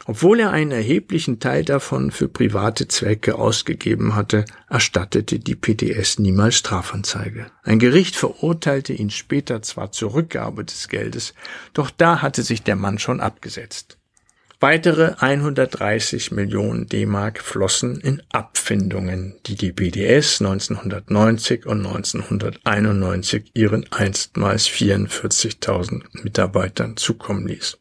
Speaker 1: Obwohl er einen erheblichen Teil davon für private Zwecke ausgegeben hatte, erstattete die PDS niemals Strafanzeige. Ein Gericht verurteilte ihn später zwar zur Rückgabe des Geldes, doch da hatte sich der Mann schon abgesetzt. Weitere 130 Millionen D-Mark flossen in Abfindungen, die die BDS 1990 und 1991 ihren einstmals 44.000 Mitarbeitern zukommen ließ.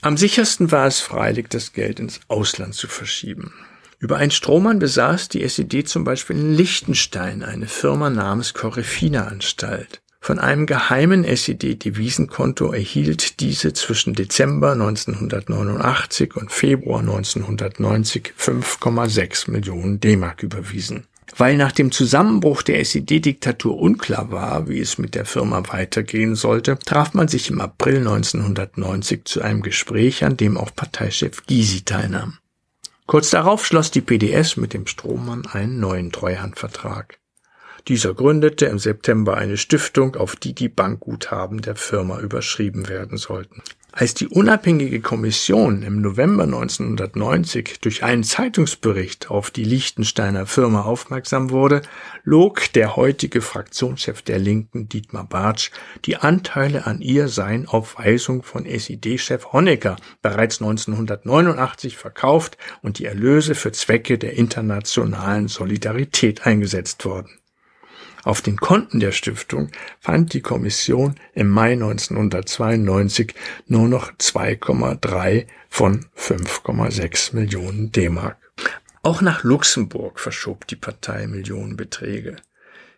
Speaker 1: Am sichersten war es freilich, das Geld ins Ausland zu verschieben. Über einen Strohmann besaß die SED zum Beispiel in Liechtenstein eine Firma namens Correfina Anstalt. Von einem geheimen SED-Devisenkonto erhielt diese zwischen Dezember 1989 und Februar 1990 5,6 Millionen D-Mark überwiesen. Weil nach dem Zusammenbruch der SED-Diktatur unklar war, wie es mit der Firma weitergehen sollte, traf man sich im April 1990 zu einem Gespräch, an dem auch Parteichef Gysi teilnahm. Kurz darauf schloss die PDS mit dem Strohmann einen neuen Treuhandvertrag. Dieser gründete im September eine Stiftung, auf die die Bankguthaben der Firma überschrieben werden sollten. Als die unabhängige Kommission im November 1990 durch einen Zeitungsbericht auf die Liechtensteiner Firma aufmerksam wurde, log der heutige Fraktionschef der Linken Dietmar Bartsch, die Anteile an ihr seien auf Weisung von SED-Chef Honecker bereits 1989 verkauft und die Erlöse für Zwecke der internationalen Solidarität eingesetzt worden. Auf den Konten der Stiftung fand die Kommission im Mai 1992 nur noch 2,3 von 5,6 Millionen D-Mark. Auch nach Luxemburg verschob die Partei Millionenbeträge.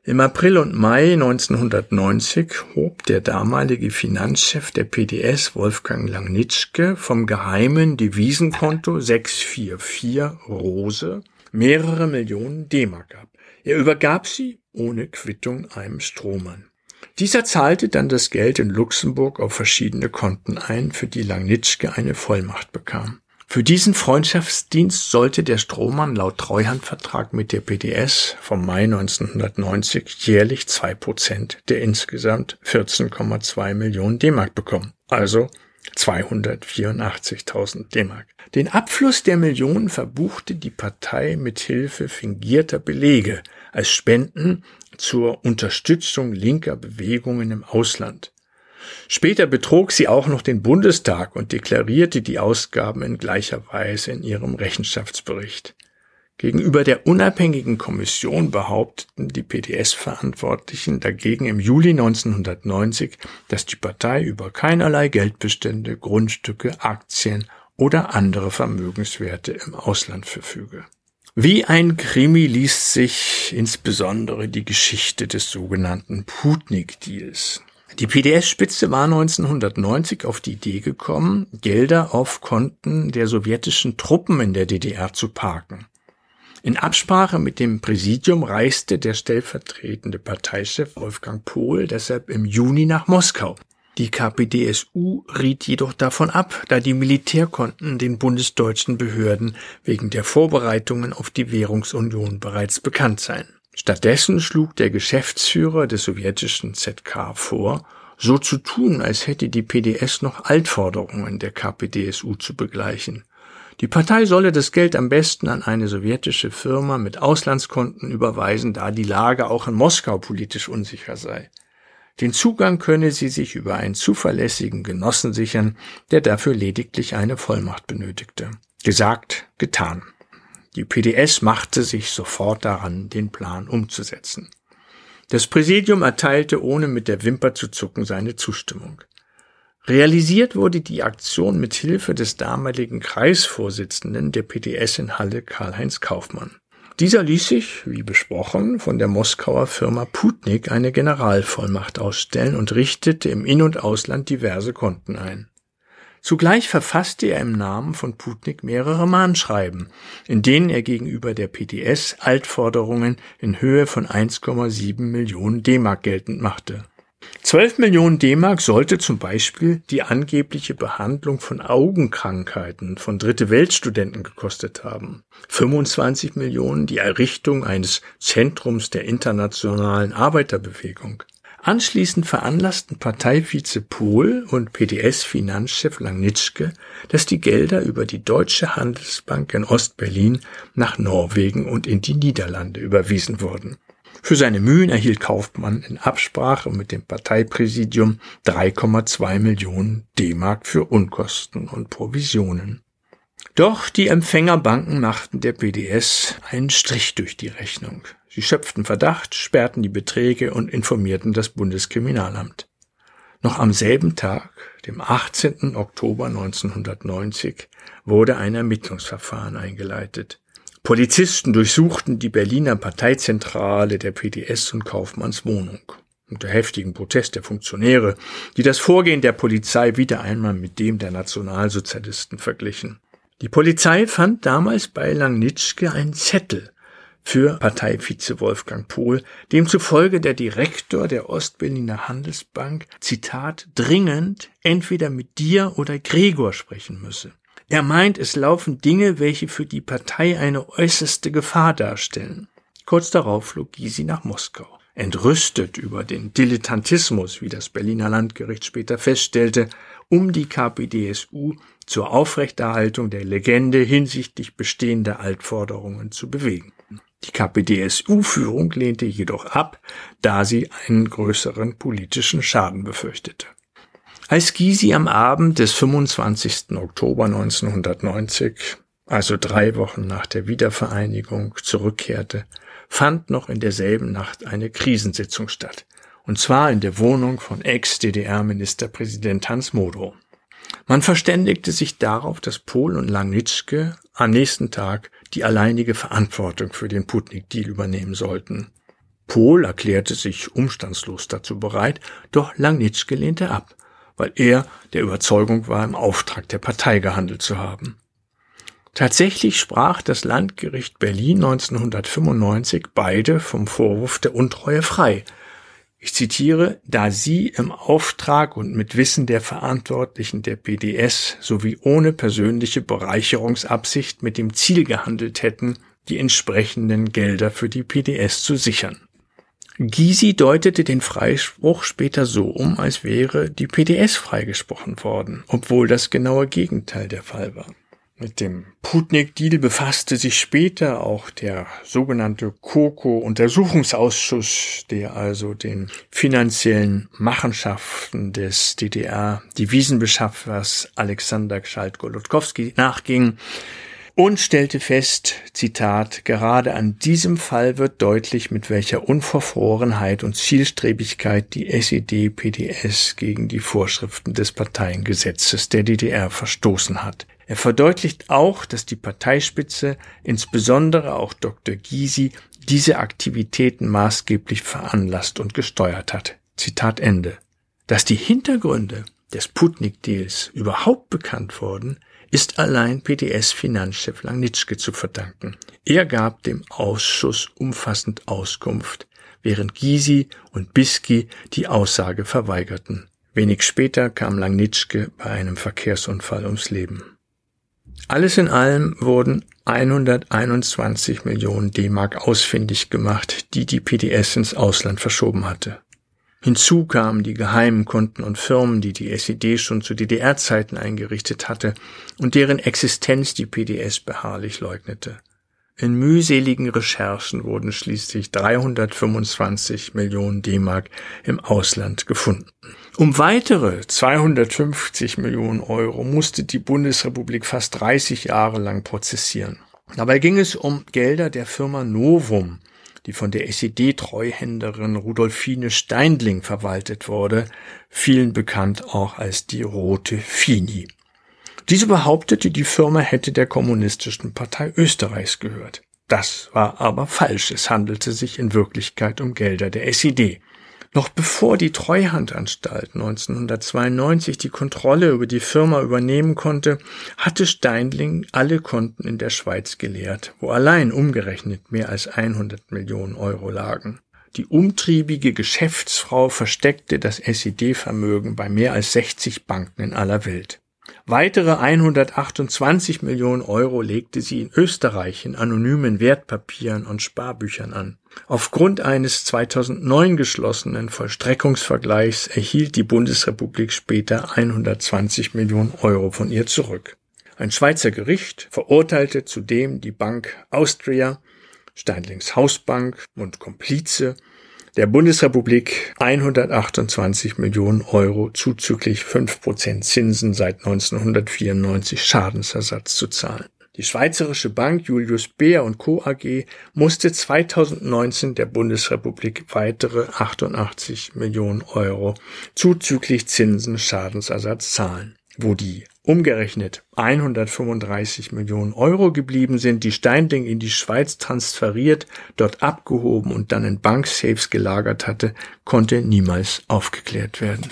Speaker 1: Im April und Mai 1990 hob der damalige Finanzchef der PDS Wolfgang Langnitschke vom geheimen Devisenkonto 644 Rose mehrere Millionen D-Mark ab. Er übergab sie ohne Quittung einem Strohmann. Dieser zahlte dann das Geld in Luxemburg auf verschiedene Konten ein, für die Langnitschke eine Vollmacht bekam. Für diesen Freundschaftsdienst sollte der Strohmann laut Treuhandvertrag mit der PDS vom Mai 1990 jährlich zwei Prozent der insgesamt 14,2 Millionen D-Mark bekommen. Also 284.000 D-Mark. Den Abfluss der Millionen verbuchte die Partei mit Hilfe fingierter Belege als Spenden zur Unterstützung linker Bewegungen im Ausland. Später betrog sie auch noch den Bundestag und deklarierte die Ausgaben in gleicher Weise in ihrem Rechenschaftsbericht. Gegenüber der unabhängigen Kommission behaupteten die PDS-Verantwortlichen dagegen im Juli 1990, dass die Partei über keinerlei Geldbestände, Grundstücke, Aktien oder andere Vermögenswerte im Ausland verfüge. Wie ein Krimi liest sich insbesondere die Geschichte des sogenannten Putnik-Deals. Die PDS-Spitze war 1990 auf die Idee gekommen, Gelder auf Konten der sowjetischen Truppen in der DDR zu parken. In Absprache mit dem Präsidium reiste der stellvertretende Parteichef Wolfgang Pohl deshalb im Juni nach Moskau. Die KPDSU riet jedoch davon ab, da die Militärkonten den bundesdeutschen Behörden wegen der Vorbereitungen auf die Währungsunion bereits bekannt seien. Stattdessen schlug der Geschäftsführer des sowjetischen ZK vor, so zu tun, als hätte die PDS noch Altforderungen der KPDSU zu begleichen. Die Partei solle das Geld am besten an eine sowjetische Firma mit Auslandskonten überweisen, da die Lage auch in Moskau politisch unsicher sei. Den Zugang könne sie sich über einen zuverlässigen Genossen sichern, der dafür lediglich eine Vollmacht benötigte. Gesagt, getan. Die PDS machte sich sofort daran, den Plan umzusetzen. Das Präsidium erteilte ohne mit der Wimper zu zucken seine Zustimmung. Realisiert wurde die Aktion mit Hilfe des damaligen Kreisvorsitzenden der PDS in Halle Karl-Heinz Kaufmann. Dieser ließ sich, wie besprochen, von der Moskauer Firma Putnik eine Generalvollmacht ausstellen und richtete im In- und Ausland diverse Konten ein. Zugleich verfasste er im Namen von Putnik mehrere Mahnschreiben, in denen er gegenüber der PDS Altforderungen in Höhe von 1,7 Millionen D-Mark geltend machte. 12 Millionen D-Mark sollte zum Beispiel die angebliche Behandlung von Augenkrankheiten von Dritte Weltstudenten gekostet haben. 25 Millionen die Errichtung eines Zentrums der internationalen Arbeiterbewegung. Anschließend veranlassten Parteivize Pohl und PDS-Finanzchef Langnitschke, dass die Gelder über die Deutsche Handelsbank in Ostberlin nach Norwegen und in die Niederlande überwiesen wurden. Für seine Mühen erhielt Kaufmann in Absprache mit dem Parteipräsidium 3,2 Millionen D-Mark für Unkosten und Provisionen. Doch die Empfängerbanken machten der BDS einen Strich durch die Rechnung. Sie schöpften Verdacht, sperrten die Beträge und informierten das Bundeskriminalamt. Noch am selben Tag, dem 18. Oktober 1990, wurde ein Ermittlungsverfahren eingeleitet. Polizisten durchsuchten die Berliner Parteizentrale der PDS und Kaufmanns Wohnung. Unter heftigen Protest der Funktionäre, die das Vorgehen der Polizei wieder einmal mit dem der Nationalsozialisten verglichen. Die Polizei fand damals bei Langnitschke einen Zettel für Parteivize Wolfgang Pohl, demzufolge der Direktor der Ostberliner Handelsbank, Zitat, dringend entweder mit dir oder Gregor sprechen müsse. Er meint, es laufen Dinge, welche für die Partei eine äußerste Gefahr darstellen. Kurz darauf flog Gysi nach Moskau. Entrüstet über den Dilettantismus, wie das Berliner Landgericht später feststellte, um die KPDSU zur Aufrechterhaltung der Legende hinsichtlich bestehender Altforderungen zu bewegen. Die KPDSU-Führung lehnte jedoch ab, da sie einen größeren politischen Schaden befürchtete. Als Gysi am Abend des 25. Oktober 1990, also drei Wochen nach der Wiedervereinigung, zurückkehrte, fand noch in derselben Nacht eine Krisensitzung statt. Und zwar in der Wohnung von Ex-DDR-Ministerpräsident Hans Modow. Man verständigte sich darauf, dass Pohl und Langnitschke am nächsten Tag die alleinige Verantwortung für den Putnik-Deal übernehmen sollten. Pohl erklärte sich umstandslos dazu bereit, doch Langnitschke lehnte ab weil er der Überzeugung war, im Auftrag der Partei gehandelt zu haben. Tatsächlich sprach das Landgericht Berlin 1995 beide vom Vorwurf der Untreue frei. Ich zitiere, da sie im Auftrag und mit Wissen der Verantwortlichen der PDS sowie ohne persönliche Bereicherungsabsicht mit dem Ziel gehandelt hätten, die entsprechenden Gelder für die PDS zu sichern. Gysi deutete den Freispruch später so um, als wäre die PDS freigesprochen worden, obwohl das genaue Gegenteil der Fall war. Mit dem Putnik-Deal befasste sich später auch der sogenannte KOKO-Untersuchungsausschuss, der also den finanziellen Machenschaften des DDR-Devisenbeschaffers Alexander Gschalt-Golodkowski nachging und stellte fest, Zitat, gerade an diesem Fall wird deutlich, mit welcher Unverfrorenheit und Zielstrebigkeit die SED-PDS gegen die Vorschriften des Parteiengesetzes der DDR verstoßen hat. Er verdeutlicht auch, dass die Parteispitze, insbesondere auch Dr. Gysi, diese Aktivitäten maßgeblich veranlasst und gesteuert hat. Zitat Ende. Dass die Hintergründe des Putnik-Deals überhaupt bekannt wurden, ist allein PDS-Finanzchef Langnitschke zu verdanken. Er gab dem Ausschuss umfassend Auskunft, während Gysi und Biski die Aussage verweigerten. Wenig später kam Langnitschke bei einem Verkehrsunfall ums Leben. Alles in allem wurden 121 Millionen D-Mark ausfindig gemacht, die die PDS ins Ausland verschoben hatte. Hinzu kamen die geheimen Konten und Firmen, die die SED schon zu DDR-Zeiten eingerichtet hatte und deren Existenz die PDS beharrlich leugnete. In mühseligen Recherchen wurden schließlich 325 Millionen D-Mark im Ausland gefunden. Um weitere 250 Millionen Euro musste die Bundesrepublik fast 30 Jahre lang prozessieren. Dabei ging es um Gelder der Firma Novum, die von der SED-Treuhänderin Rudolfine Steindling verwaltet wurde, vielen bekannt auch als die Rote Fini. Diese behauptete, die Firma hätte der Kommunistischen Partei Österreichs gehört. Das war aber falsch. Es handelte sich in Wirklichkeit um Gelder der SED. Noch bevor die Treuhandanstalt 1992 die Kontrolle über die Firma übernehmen konnte, hatte Steindling alle Konten in der Schweiz geleert, wo allein umgerechnet mehr als 100 Millionen Euro lagen. Die umtriebige Geschäftsfrau versteckte das SED-Vermögen bei mehr als 60 Banken in aller Welt. Weitere 128 Millionen Euro legte sie in Österreich in anonymen Wertpapieren und Sparbüchern an. Aufgrund eines 2009 geschlossenen Vollstreckungsvergleichs erhielt die Bundesrepublik später 120 Millionen Euro von ihr zurück. Ein Schweizer Gericht verurteilte zudem die Bank Austria, Steinlings Hausbank und Komplize der Bundesrepublik 128 Millionen Euro zuzüglich 5% Zinsen seit 1994 Schadensersatz zu zahlen. Die Schweizerische Bank Julius Beer und Co. AG musste 2019 der Bundesrepublik weitere 88 Millionen Euro zuzüglich Zinsen Schadensersatz zahlen. Wo die umgerechnet 135 Millionen Euro geblieben sind, die Steinding in die Schweiz transferiert, dort abgehoben und dann in Banksafes gelagert hatte, konnte niemals aufgeklärt werden.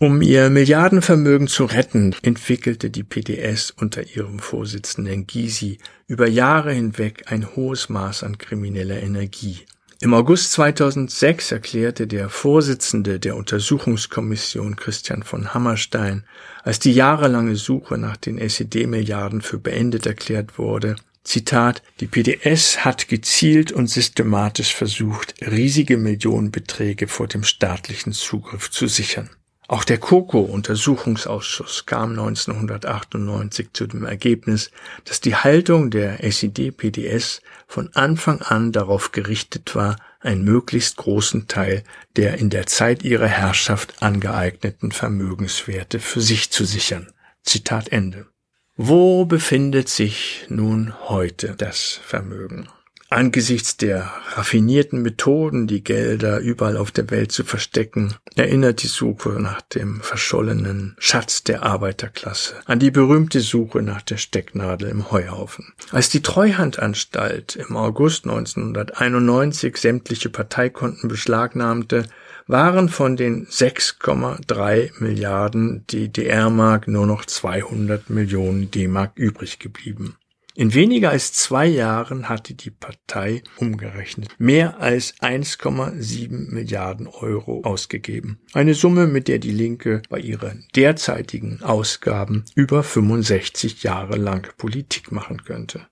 Speaker 1: Um ihr Milliardenvermögen zu retten, entwickelte die PDS unter ihrem Vorsitzenden Gysi über Jahre hinweg ein hohes Maß an krimineller Energie. Im August 2006 erklärte der Vorsitzende der Untersuchungskommission Christian von Hammerstein, als die jahrelange Suche nach den SED-Milliarden für beendet erklärt wurde, Zitat, die PDS hat gezielt und systematisch versucht, riesige Millionenbeträge vor dem staatlichen Zugriff zu sichern. Auch der COCO-Untersuchungsausschuss kam 1998 zu dem Ergebnis, dass die Haltung der SED-PDS von Anfang an darauf gerichtet war, einen möglichst großen Teil der in der Zeit ihrer Herrschaft angeeigneten Vermögenswerte für sich zu sichern. Zitat Ende. Wo befindet sich nun heute das Vermögen? Angesichts der raffinierten Methoden, die Gelder überall auf der Welt zu verstecken, erinnert die Suche nach dem verschollenen Schatz der Arbeiterklasse an die berühmte Suche nach der Stecknadel im Heuhaufen. Als die Treuhandanstalt im August 1991 sämtliche Parteikonten beschlagnahmte, waren von den 6,3 Milliarden DDR-Mark nur noch 200 Millionen D-Mark übrig geblieben. In weniger als zwei Jahren hatte die Partei umgerechnet mehr als 1,7 Milliarden Euro ausgegeben. Eine Summe, mit der die Linke bei ihren derzeitigen Ausgaben über 65 Jahre lang Politik machen könnte.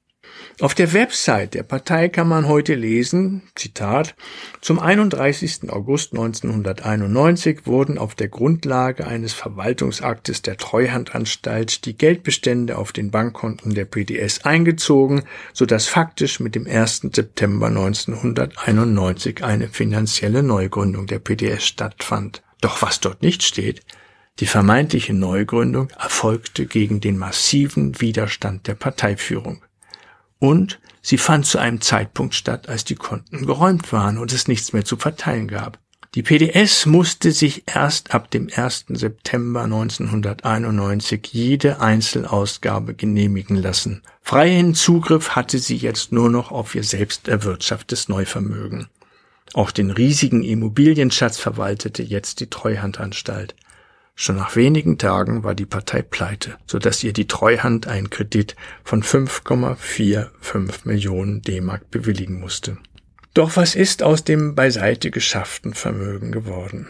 Speaker 1: Auf der Website der Partei kann man heute lesen, Zitat, zum 31. August 1991 wurden auf der Grundlage eines Verwaltungsaktes der Treuhandanstalt die Geldbestände auf den Bankkonten der PDS eingezogen, so dass faktisch mit dem 1. September 1991 eine finanzielle Neugründung der PDS stattfand. Doch was dort nicht steht, die vermeintliche Neugründung erfolgte gegen den massiven Widerstand der Parteiführung. Und sie fand zu einem Zeitpunkt statt, als die Konten geräumt waren und es nichts mehr zu verteilen gab. Die PDS musste sich erst ab dem 1. September 1991 jede Einzelausgabe genehmigen lassen. Freien Zugriff hatte sie jetzt nur noch auf ihr selbst erwirtschaftetes Neuvermögen. Auch den riesigen Immobilienschatz verwaltete jetzt die Treuhandanstalt. Schon nach wenigen Tagen war die Partei pleite, so dass ihr die Treuhand einen Kredit von 5,45 Millionen D-Mark bewilligen musste. Doch was ist aus dem beiseite geschafften Vermögen geworden?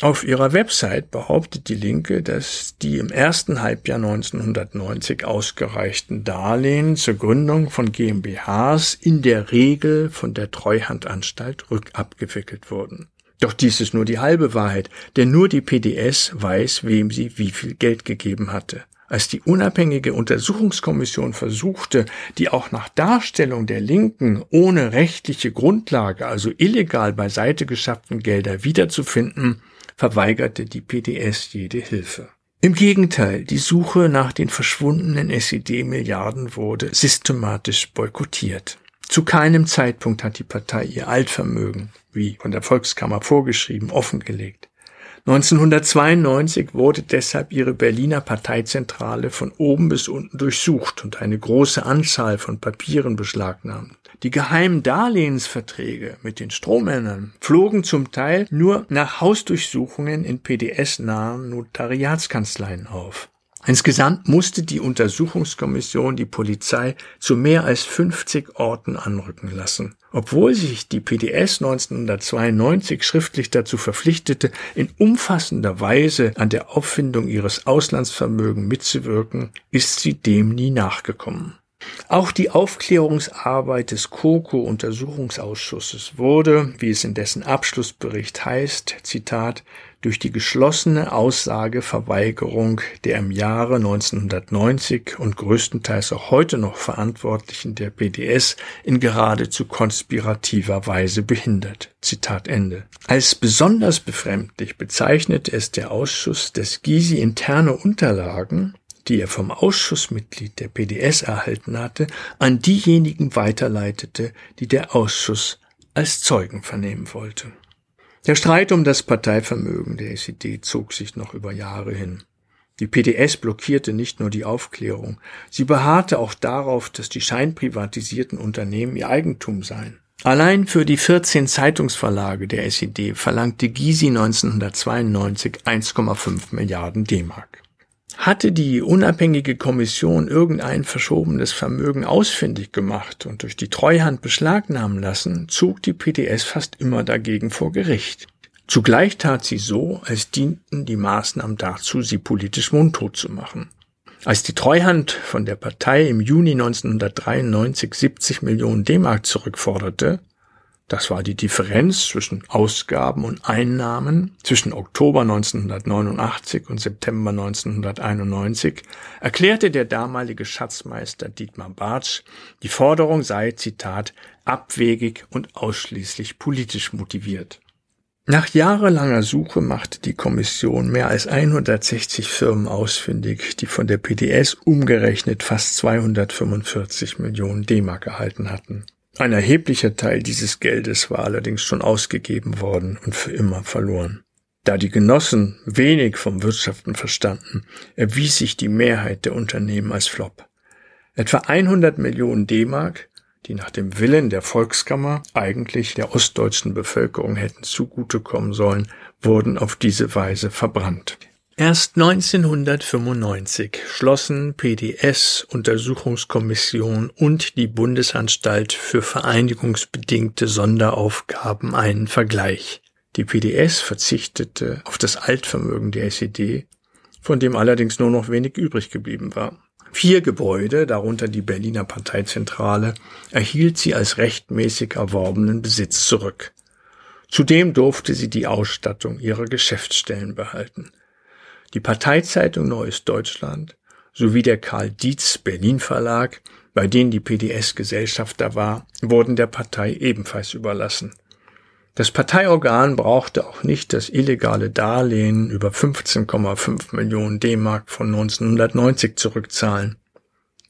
Speaker 1: Auf ihrer Website behauptet die Linke, dass die im ersten Halbjahr 1990 ausgereichten Darlehen zur Gründung von GmbHs in der Regel von der Treuhandanstalt rückabgewickelt wurden. Doch dies ist nur die halbe Wahrheit, denn nur die PDS weiß, wem sie wie viel Geld gegeben hatte. Als die unabhängige Untersuchungskommission versuchte, die auch nach Darstellung der Linken ohne rechtliche Grundlage, also illegal beiseite geschafften Gelder wiederzufinden, verweigerte die PDS jede Hilfe. Im Gegenteil, die Suche nach den verschwundenen SED-Milliarden wurde systematisch boykottiert. Zu keinem Zeitpunkt hat die Partei ihr Altvermögen, wie von der Volkskammer vorgeschrieben, offengelegt. 1992 wurde deshalb ihre Berliner Parteizentrale von oben bis unten durchsucht und eine große Anzahl von Papieren beschlagnahmt. Die geheimen Darlehensverträge mit den Strohmännern flogen zum Teil nur nach Hausdurchsuchungen in PDS-nahen Notariatskanzleien auf. Insgesamt musste die Untersuchungskommission die Polizei zu mehr als 50 Orten anrücken lassen. Obwohl sich die PDS 1992 schriftlich dazu verpflichtete, in umfassender Weise an der Auffindung ihres Auslandsvermögens mitzuwirken, ist sie dem nie nachgekommen. Auch die Aufklärungsarbeit des KOKO-Untersuchungsausschusses wurde, wie es in dessen Abschlussbericht heißt, Zitat, durch die geschlossene Aussageverweigerung der im Jahre 1990 und größtenteils auch heute noch Verantwortlichen der PDS in geradezu konspirativer Weise behindert. Zitat Ende. Als besonders befremdlich bezeichnet es der Ausschuss, dass Gysi interne Unterlagen die er vom Ausschussmitglied der PDS erhalten hatte, an diejenigen weiterleitete, die der Ausschuss als Zeugen vernehmen wollte. Der Streit um das Parteivermögen der SED zog sich noch über Jahre hin. Die PDS blockierte nicht nur die Aufklärung, sie beharrte auch darauf, dass die scheinprivatisierten Unternehmen ihr Eigentum seien. Allein für die 14 Zeitungsverlage der SED verlangte Gysi 1992 1,5 Milliarden D-Mark. Hatte die unabhängige Kommission irgendein verschobenes Vermögen ausfindig gemacht und durch die Treuhand beschlagnahmen lassen, zog die PDS fast immer dagegen vor Gericht. Zugleich tat sie so, als dienten die Maßnahmen dazu, sie politisch mundtot zu machen. Als die Treuhand von der Partei im Juni 1993 70 Millionen D-Mark zurückforderte, das war die Differenz zwischen Ausgaben und Einnahmen zwischen Oktober 1989 und September 1991, erklärte der damalige Schatzmeister Dietmar Bartsch, die Forderung sei, Zitat, abwegig und ausschließlich politisch motiviert. Nach jahrelanger Suche machte die Kommission mehr als 160 Firmen ausfindig, die von der PDS umgerechnet fast 245 Millionen D-Mark erhalten hatten. Ein erheblicher Teil dieses Geldes war allerdings schon ausgegeben worden und für immer verloren. Da die Genossen wenig vom Wirtschaften verstanden, erwies sich die Mehrheit der Unternehmen als Flop. Etwa 100 Millionen D-Mark, die nach dem Willen der Volkskammer eigentlich der ostdeutschen Bevölkerung hätten zugutekommen sollen, wurden auf diese Weise verbrannt. Erst 1995 schlossen PDS, Untersuchungskommission und die Bundesanstalt für vereinigungsbedingte Sonderaufgaben einen Vergleich. Die PDS verzichtete auf das Altvermögen der SED, von dem allerdings nur noch wenig übrig geblieben war. Vier Gebäude, darunter die Berliner Parteizentrale, erhielt sie als rechtmäßig erworbenen Besitz zurück. Zudem durfte sie die Ausstattung ihrer Geschäftsstellen behalten. Die Parteizeitung Neues Deutschland sowie der Karl Dietz Berlin Verlag, bei denen die PDS Gesellschafter war, wurden der Partei ebenfalls überlassen. Das Parteiorgan brauchte auch nicht das illegale Darlehen über 15,5 Millionen D-Mark von 1990 zurückzahlen.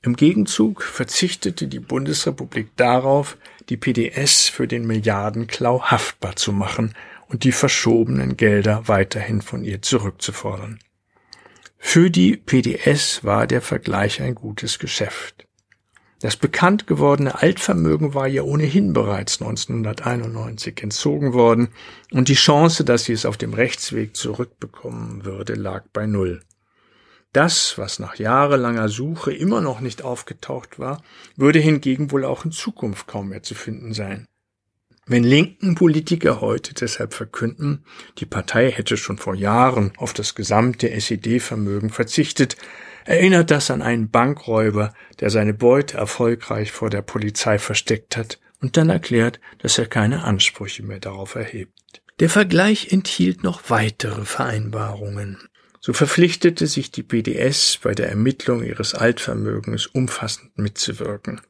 Speaker 1: Im Gegenzug verzichtete die Bundesrepublik darauf, die PDS für den Milliardenklau haftbar zu machen und die verschobenen Gelder weiterhin von ihr zurückzufordern. Für die PDS war der Vergleich ein gutes Geschäft. Das bekannt gewordene Altvermögen war ihr ohnehin bereits 1991 entzogen worden und die Chance, dass sie es auf dem Rechtsweg zurückbekommen würde, lag bei Null. Das, was nach jahrelanger Suche immer noch nicht aufgetaucht war, würde hingegen wohl auch in Zukunft kaum mehr zu finden sein. Wenn linken Politiker heute deshalb verkünden, die Partei hätte schon vor Jahren auf das gesamte SED-Vermögen verzichtet, erinnert das an einen Bankräuber, der seine Beute erfolgreich vor der Polizei versteckt hat und dann erklärt, dass er keine Ansprüche mehr darauf erhebt. Der Vergleich enthielt noch weitere Vereinbarungen. So verpflichtete sich die PDS bei der Ermittlung ihres Altvermögens umfassend mitzuwirken.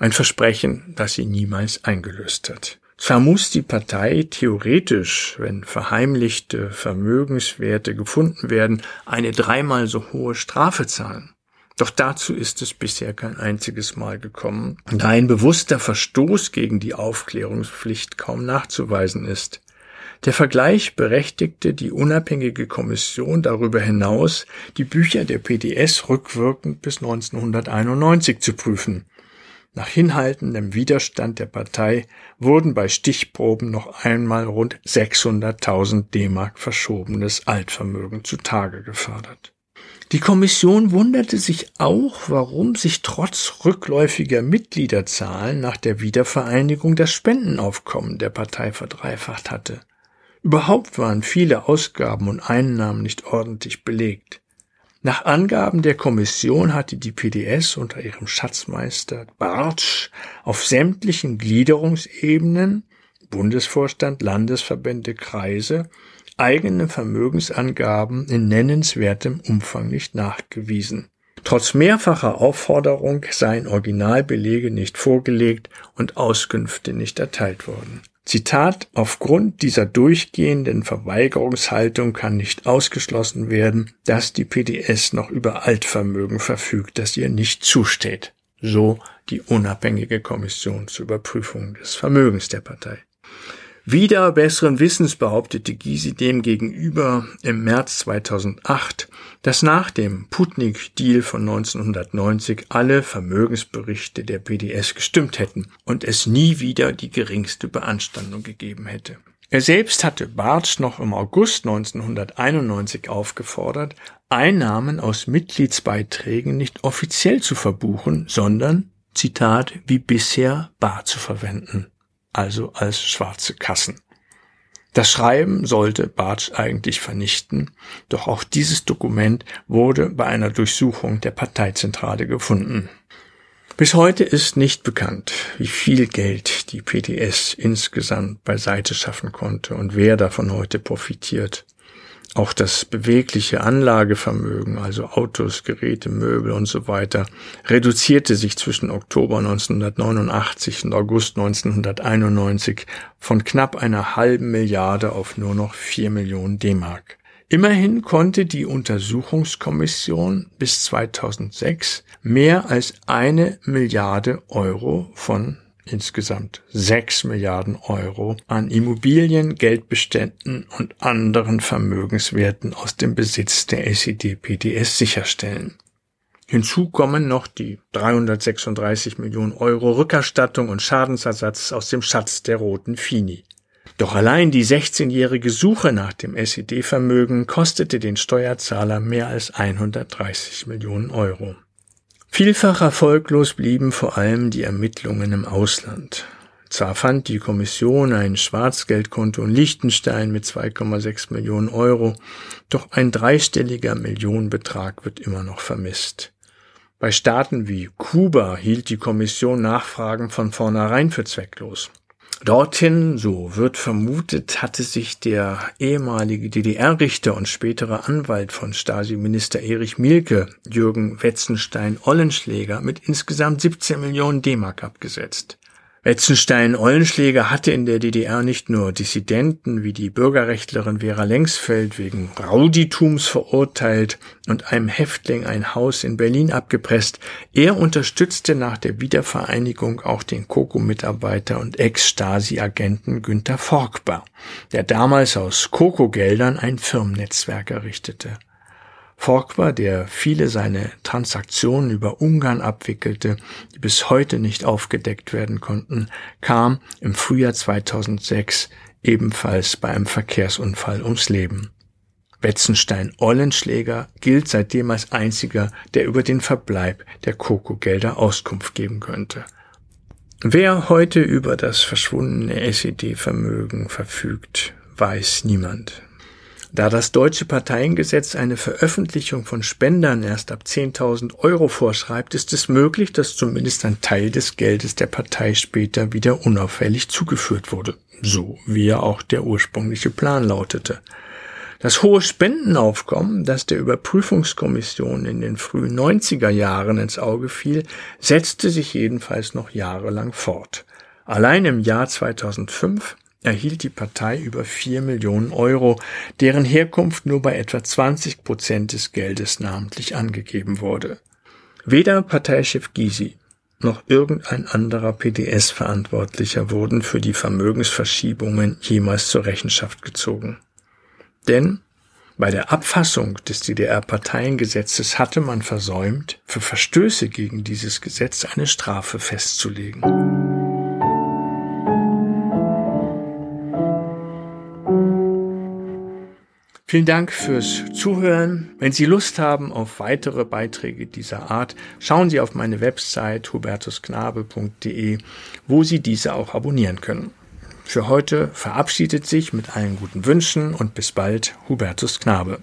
Speaker 1: Ein Versprechen, das sie niemals eingelöst hat. Zwar muss die Partei theoretisch, wenn verheimlichte Vermögenswerte gefunden werden, eine dreimal so hohe Strafe zahlen. Doch dazu ist es bisher kein einziges Mal gekommen, da ein bewusster Verstoß gegen die Aufklärungspflicht kaum nachzuweisen ist. Der Vergleich berechtigte die unabhängige Kommission darüber hinaus, die Bücher der PDS rückwirkend bis 1991 zu prüfen. Nach hinhaltendem Widerstand der Partei wurden bei Stichproben noch einmal rund 600.000 D-Mark verschobenes Altvermögen zutage gefördert. Die Kommission wunderte sich auch, warum sich trotz rückläufiger Mitgliederzahlen nach der Wiedervereinigung das Spendenaufkommen der Partei verdreifacht hatte. Überhaupt waren viele Ausgaben und Einnahmen nicht ordentlich belegt. Nach Angaben der Kommission hatte die PDS unter ihrem Schatzmeister Bartsch auf sämtlichen Gliederungsebenen Bundesvorstand, Landesverbände, Kreise eigene Vermögensangaben in nennenswertem Umfang nicht nachgewiesen. Trotz mehrfacher Aufforderung seien Originalbelege nicht vorgelegt und Auskünfte nicht erteilt worden. Zitat, aufgrund dieser durchgehenden Verweigerungshaltung kann nicht ausgeschlossen werden, dass die PDS noch über Altvermögen verfügt, das ihr nicht zusteht. So die unabhängige Kommission zur Überprüfung des Vermögens der Partei. Wieder besseren Wissens behauptete Gysi dem gegenüber im März 2008, dass nach dem Putnik-Deal von 1990 alle Vermögensberichte der PDS gestimmt hätten und es nie wieder die geringste Beanstandung gegeben hätte. Er selbst hatte Bartsch noch im August 1991 aufgefordert, Einnahmen aus Mitgliedsbeiträgen nicht offiziell zu verbuchen, sondern, Zitat, wie bisher bar zu verwenden also als schwarze Kassen. Das Schreiben sollte Bartsch eigentlich vernichten, doch auch dieses Dokument wurde bei einer Durchsuchung der Parteizentrale gefunden. Bis heute ist nicht bekannt, wie viel Geld die PTS insgesamt beiseite schaffen konnte und wer davon heute profitiert. Auch das bewegliche Anlagevermögen, also Autos, Geräte, Möbel und so weiter, reduzierte sich zwischen Oktober 1989 und August 1991 von knapp einer halben Milliarde auf nur noch vier Millionen D-Mark. Immerhin konnte die Untersuchungskommission bis 2006 mehr als eine Milliarde Euro von insgesamt 6 Milliarden Euro an Immobilien, Geldbeständen und anderen Vermögenswerten aus dem Besitz der SED-PDS sicherstellen. Hinzu kommen noch die 336 Millionen Euro Rückerstattung und Schadensersatz aus dem Schatz der roten Fini. Doch allein die 16-jährige Suche nach dem SED-Vermögen kostete den Steuerzahler mehr als 130 Millionen Euro. Vielfach erfolglos blieben vor allem die Ermittlungen im Ausland. Zwar fand die Kommission ein Schwarzgeldkonto in Liechtenstein mit 2,6 Millionen Euro, doch ein dreistelliger Millionenbetrag wird immer noch vermisst. Bei Staaten wie Kuba hielt die Kommission Nachfragen von vornherein für zwecklos. Dorthin, so wird vermutet, hatte sich der ehemalige DDR-Richter und spätere Anwalt von Stasi-Minister Erich Mielke, Jürgen Wetzenstein-Ollenschläger, mit insgesamt 17 Millionen D-Mark abgesetzt. Wetzenstein-Ollenschläger hatte in der DDR nicht nur Dissidenten wie die Bürgerrechtlerin Vera Lengsfeld wegen Rauditums verurteilt und einem Häftling ein Haus in Berlin abgepresst, er unterstützte nach der Wiedervereinigung auch den Koko-Mitarbeiter und Ex-Stasi-Agenten Günter Forkbar, der damals aus Koko-Geldern ein Firmennetzwerk errichtete. Forkbar, der viele seine Transaktionen über Ungarn abwickelte, die bis heute nicht aufgedeckt werden konnten, kam im Frühjahr 2006 ebenfalls bei einem Verkehrsunfall ums Leben. Wetzenstein Ollenschläger gilt seitdem als einziger, der über den Verbleib der Koko-Gelder Auskunft geben könnte. Wer heute über das verschwundene SED-Vermögen verfügt, weiß niemand. Da das deutsche Parteiengesetz eine Veröffentlichung von Spendern erst ab 10.000 Euro vorschreibt, ist es möglich, dass zumindest ein Teil des Geldes der Partei später wieder unauffällig zugeführt wurde. So wie ja auch der ursprüngliche Plan lautete. Das hohe Spendenaufkommen, das der Überprüfungskommission in den frühen 90er Jahren ins Auge fiel, setzte sich jedenfalls noch jahrelang fort. Allein im Jahr 2005 erhielt die Partei über vier Millionen Euro, deren Herkunft nur bei etwa 20 Prozent des Geldes namentlich angegeben wurde. Weder Parteichef Gysi noch irgendein anderer PDS-Verantwortlicher wurden für die Vermögensverschiebungen jemals zur Rechenschaft gezogen. Denn bei der Abfassung des DDR-Parteiengesetzes hatte man versäumt, für Verstöße gegen dieses Gesetz eine Strafe festzulegen. Vielen Dank fürs Zuhören. Wenn Sie Lust haben auf weitere Beiträge dieser Art, schauen Sie auf meine Website hubertusknabe.de, wo Sie diese auch abonnieren können. Für heute verabschiedet sich mit allen guten Wünschen und bis bald Hubertus Knabe.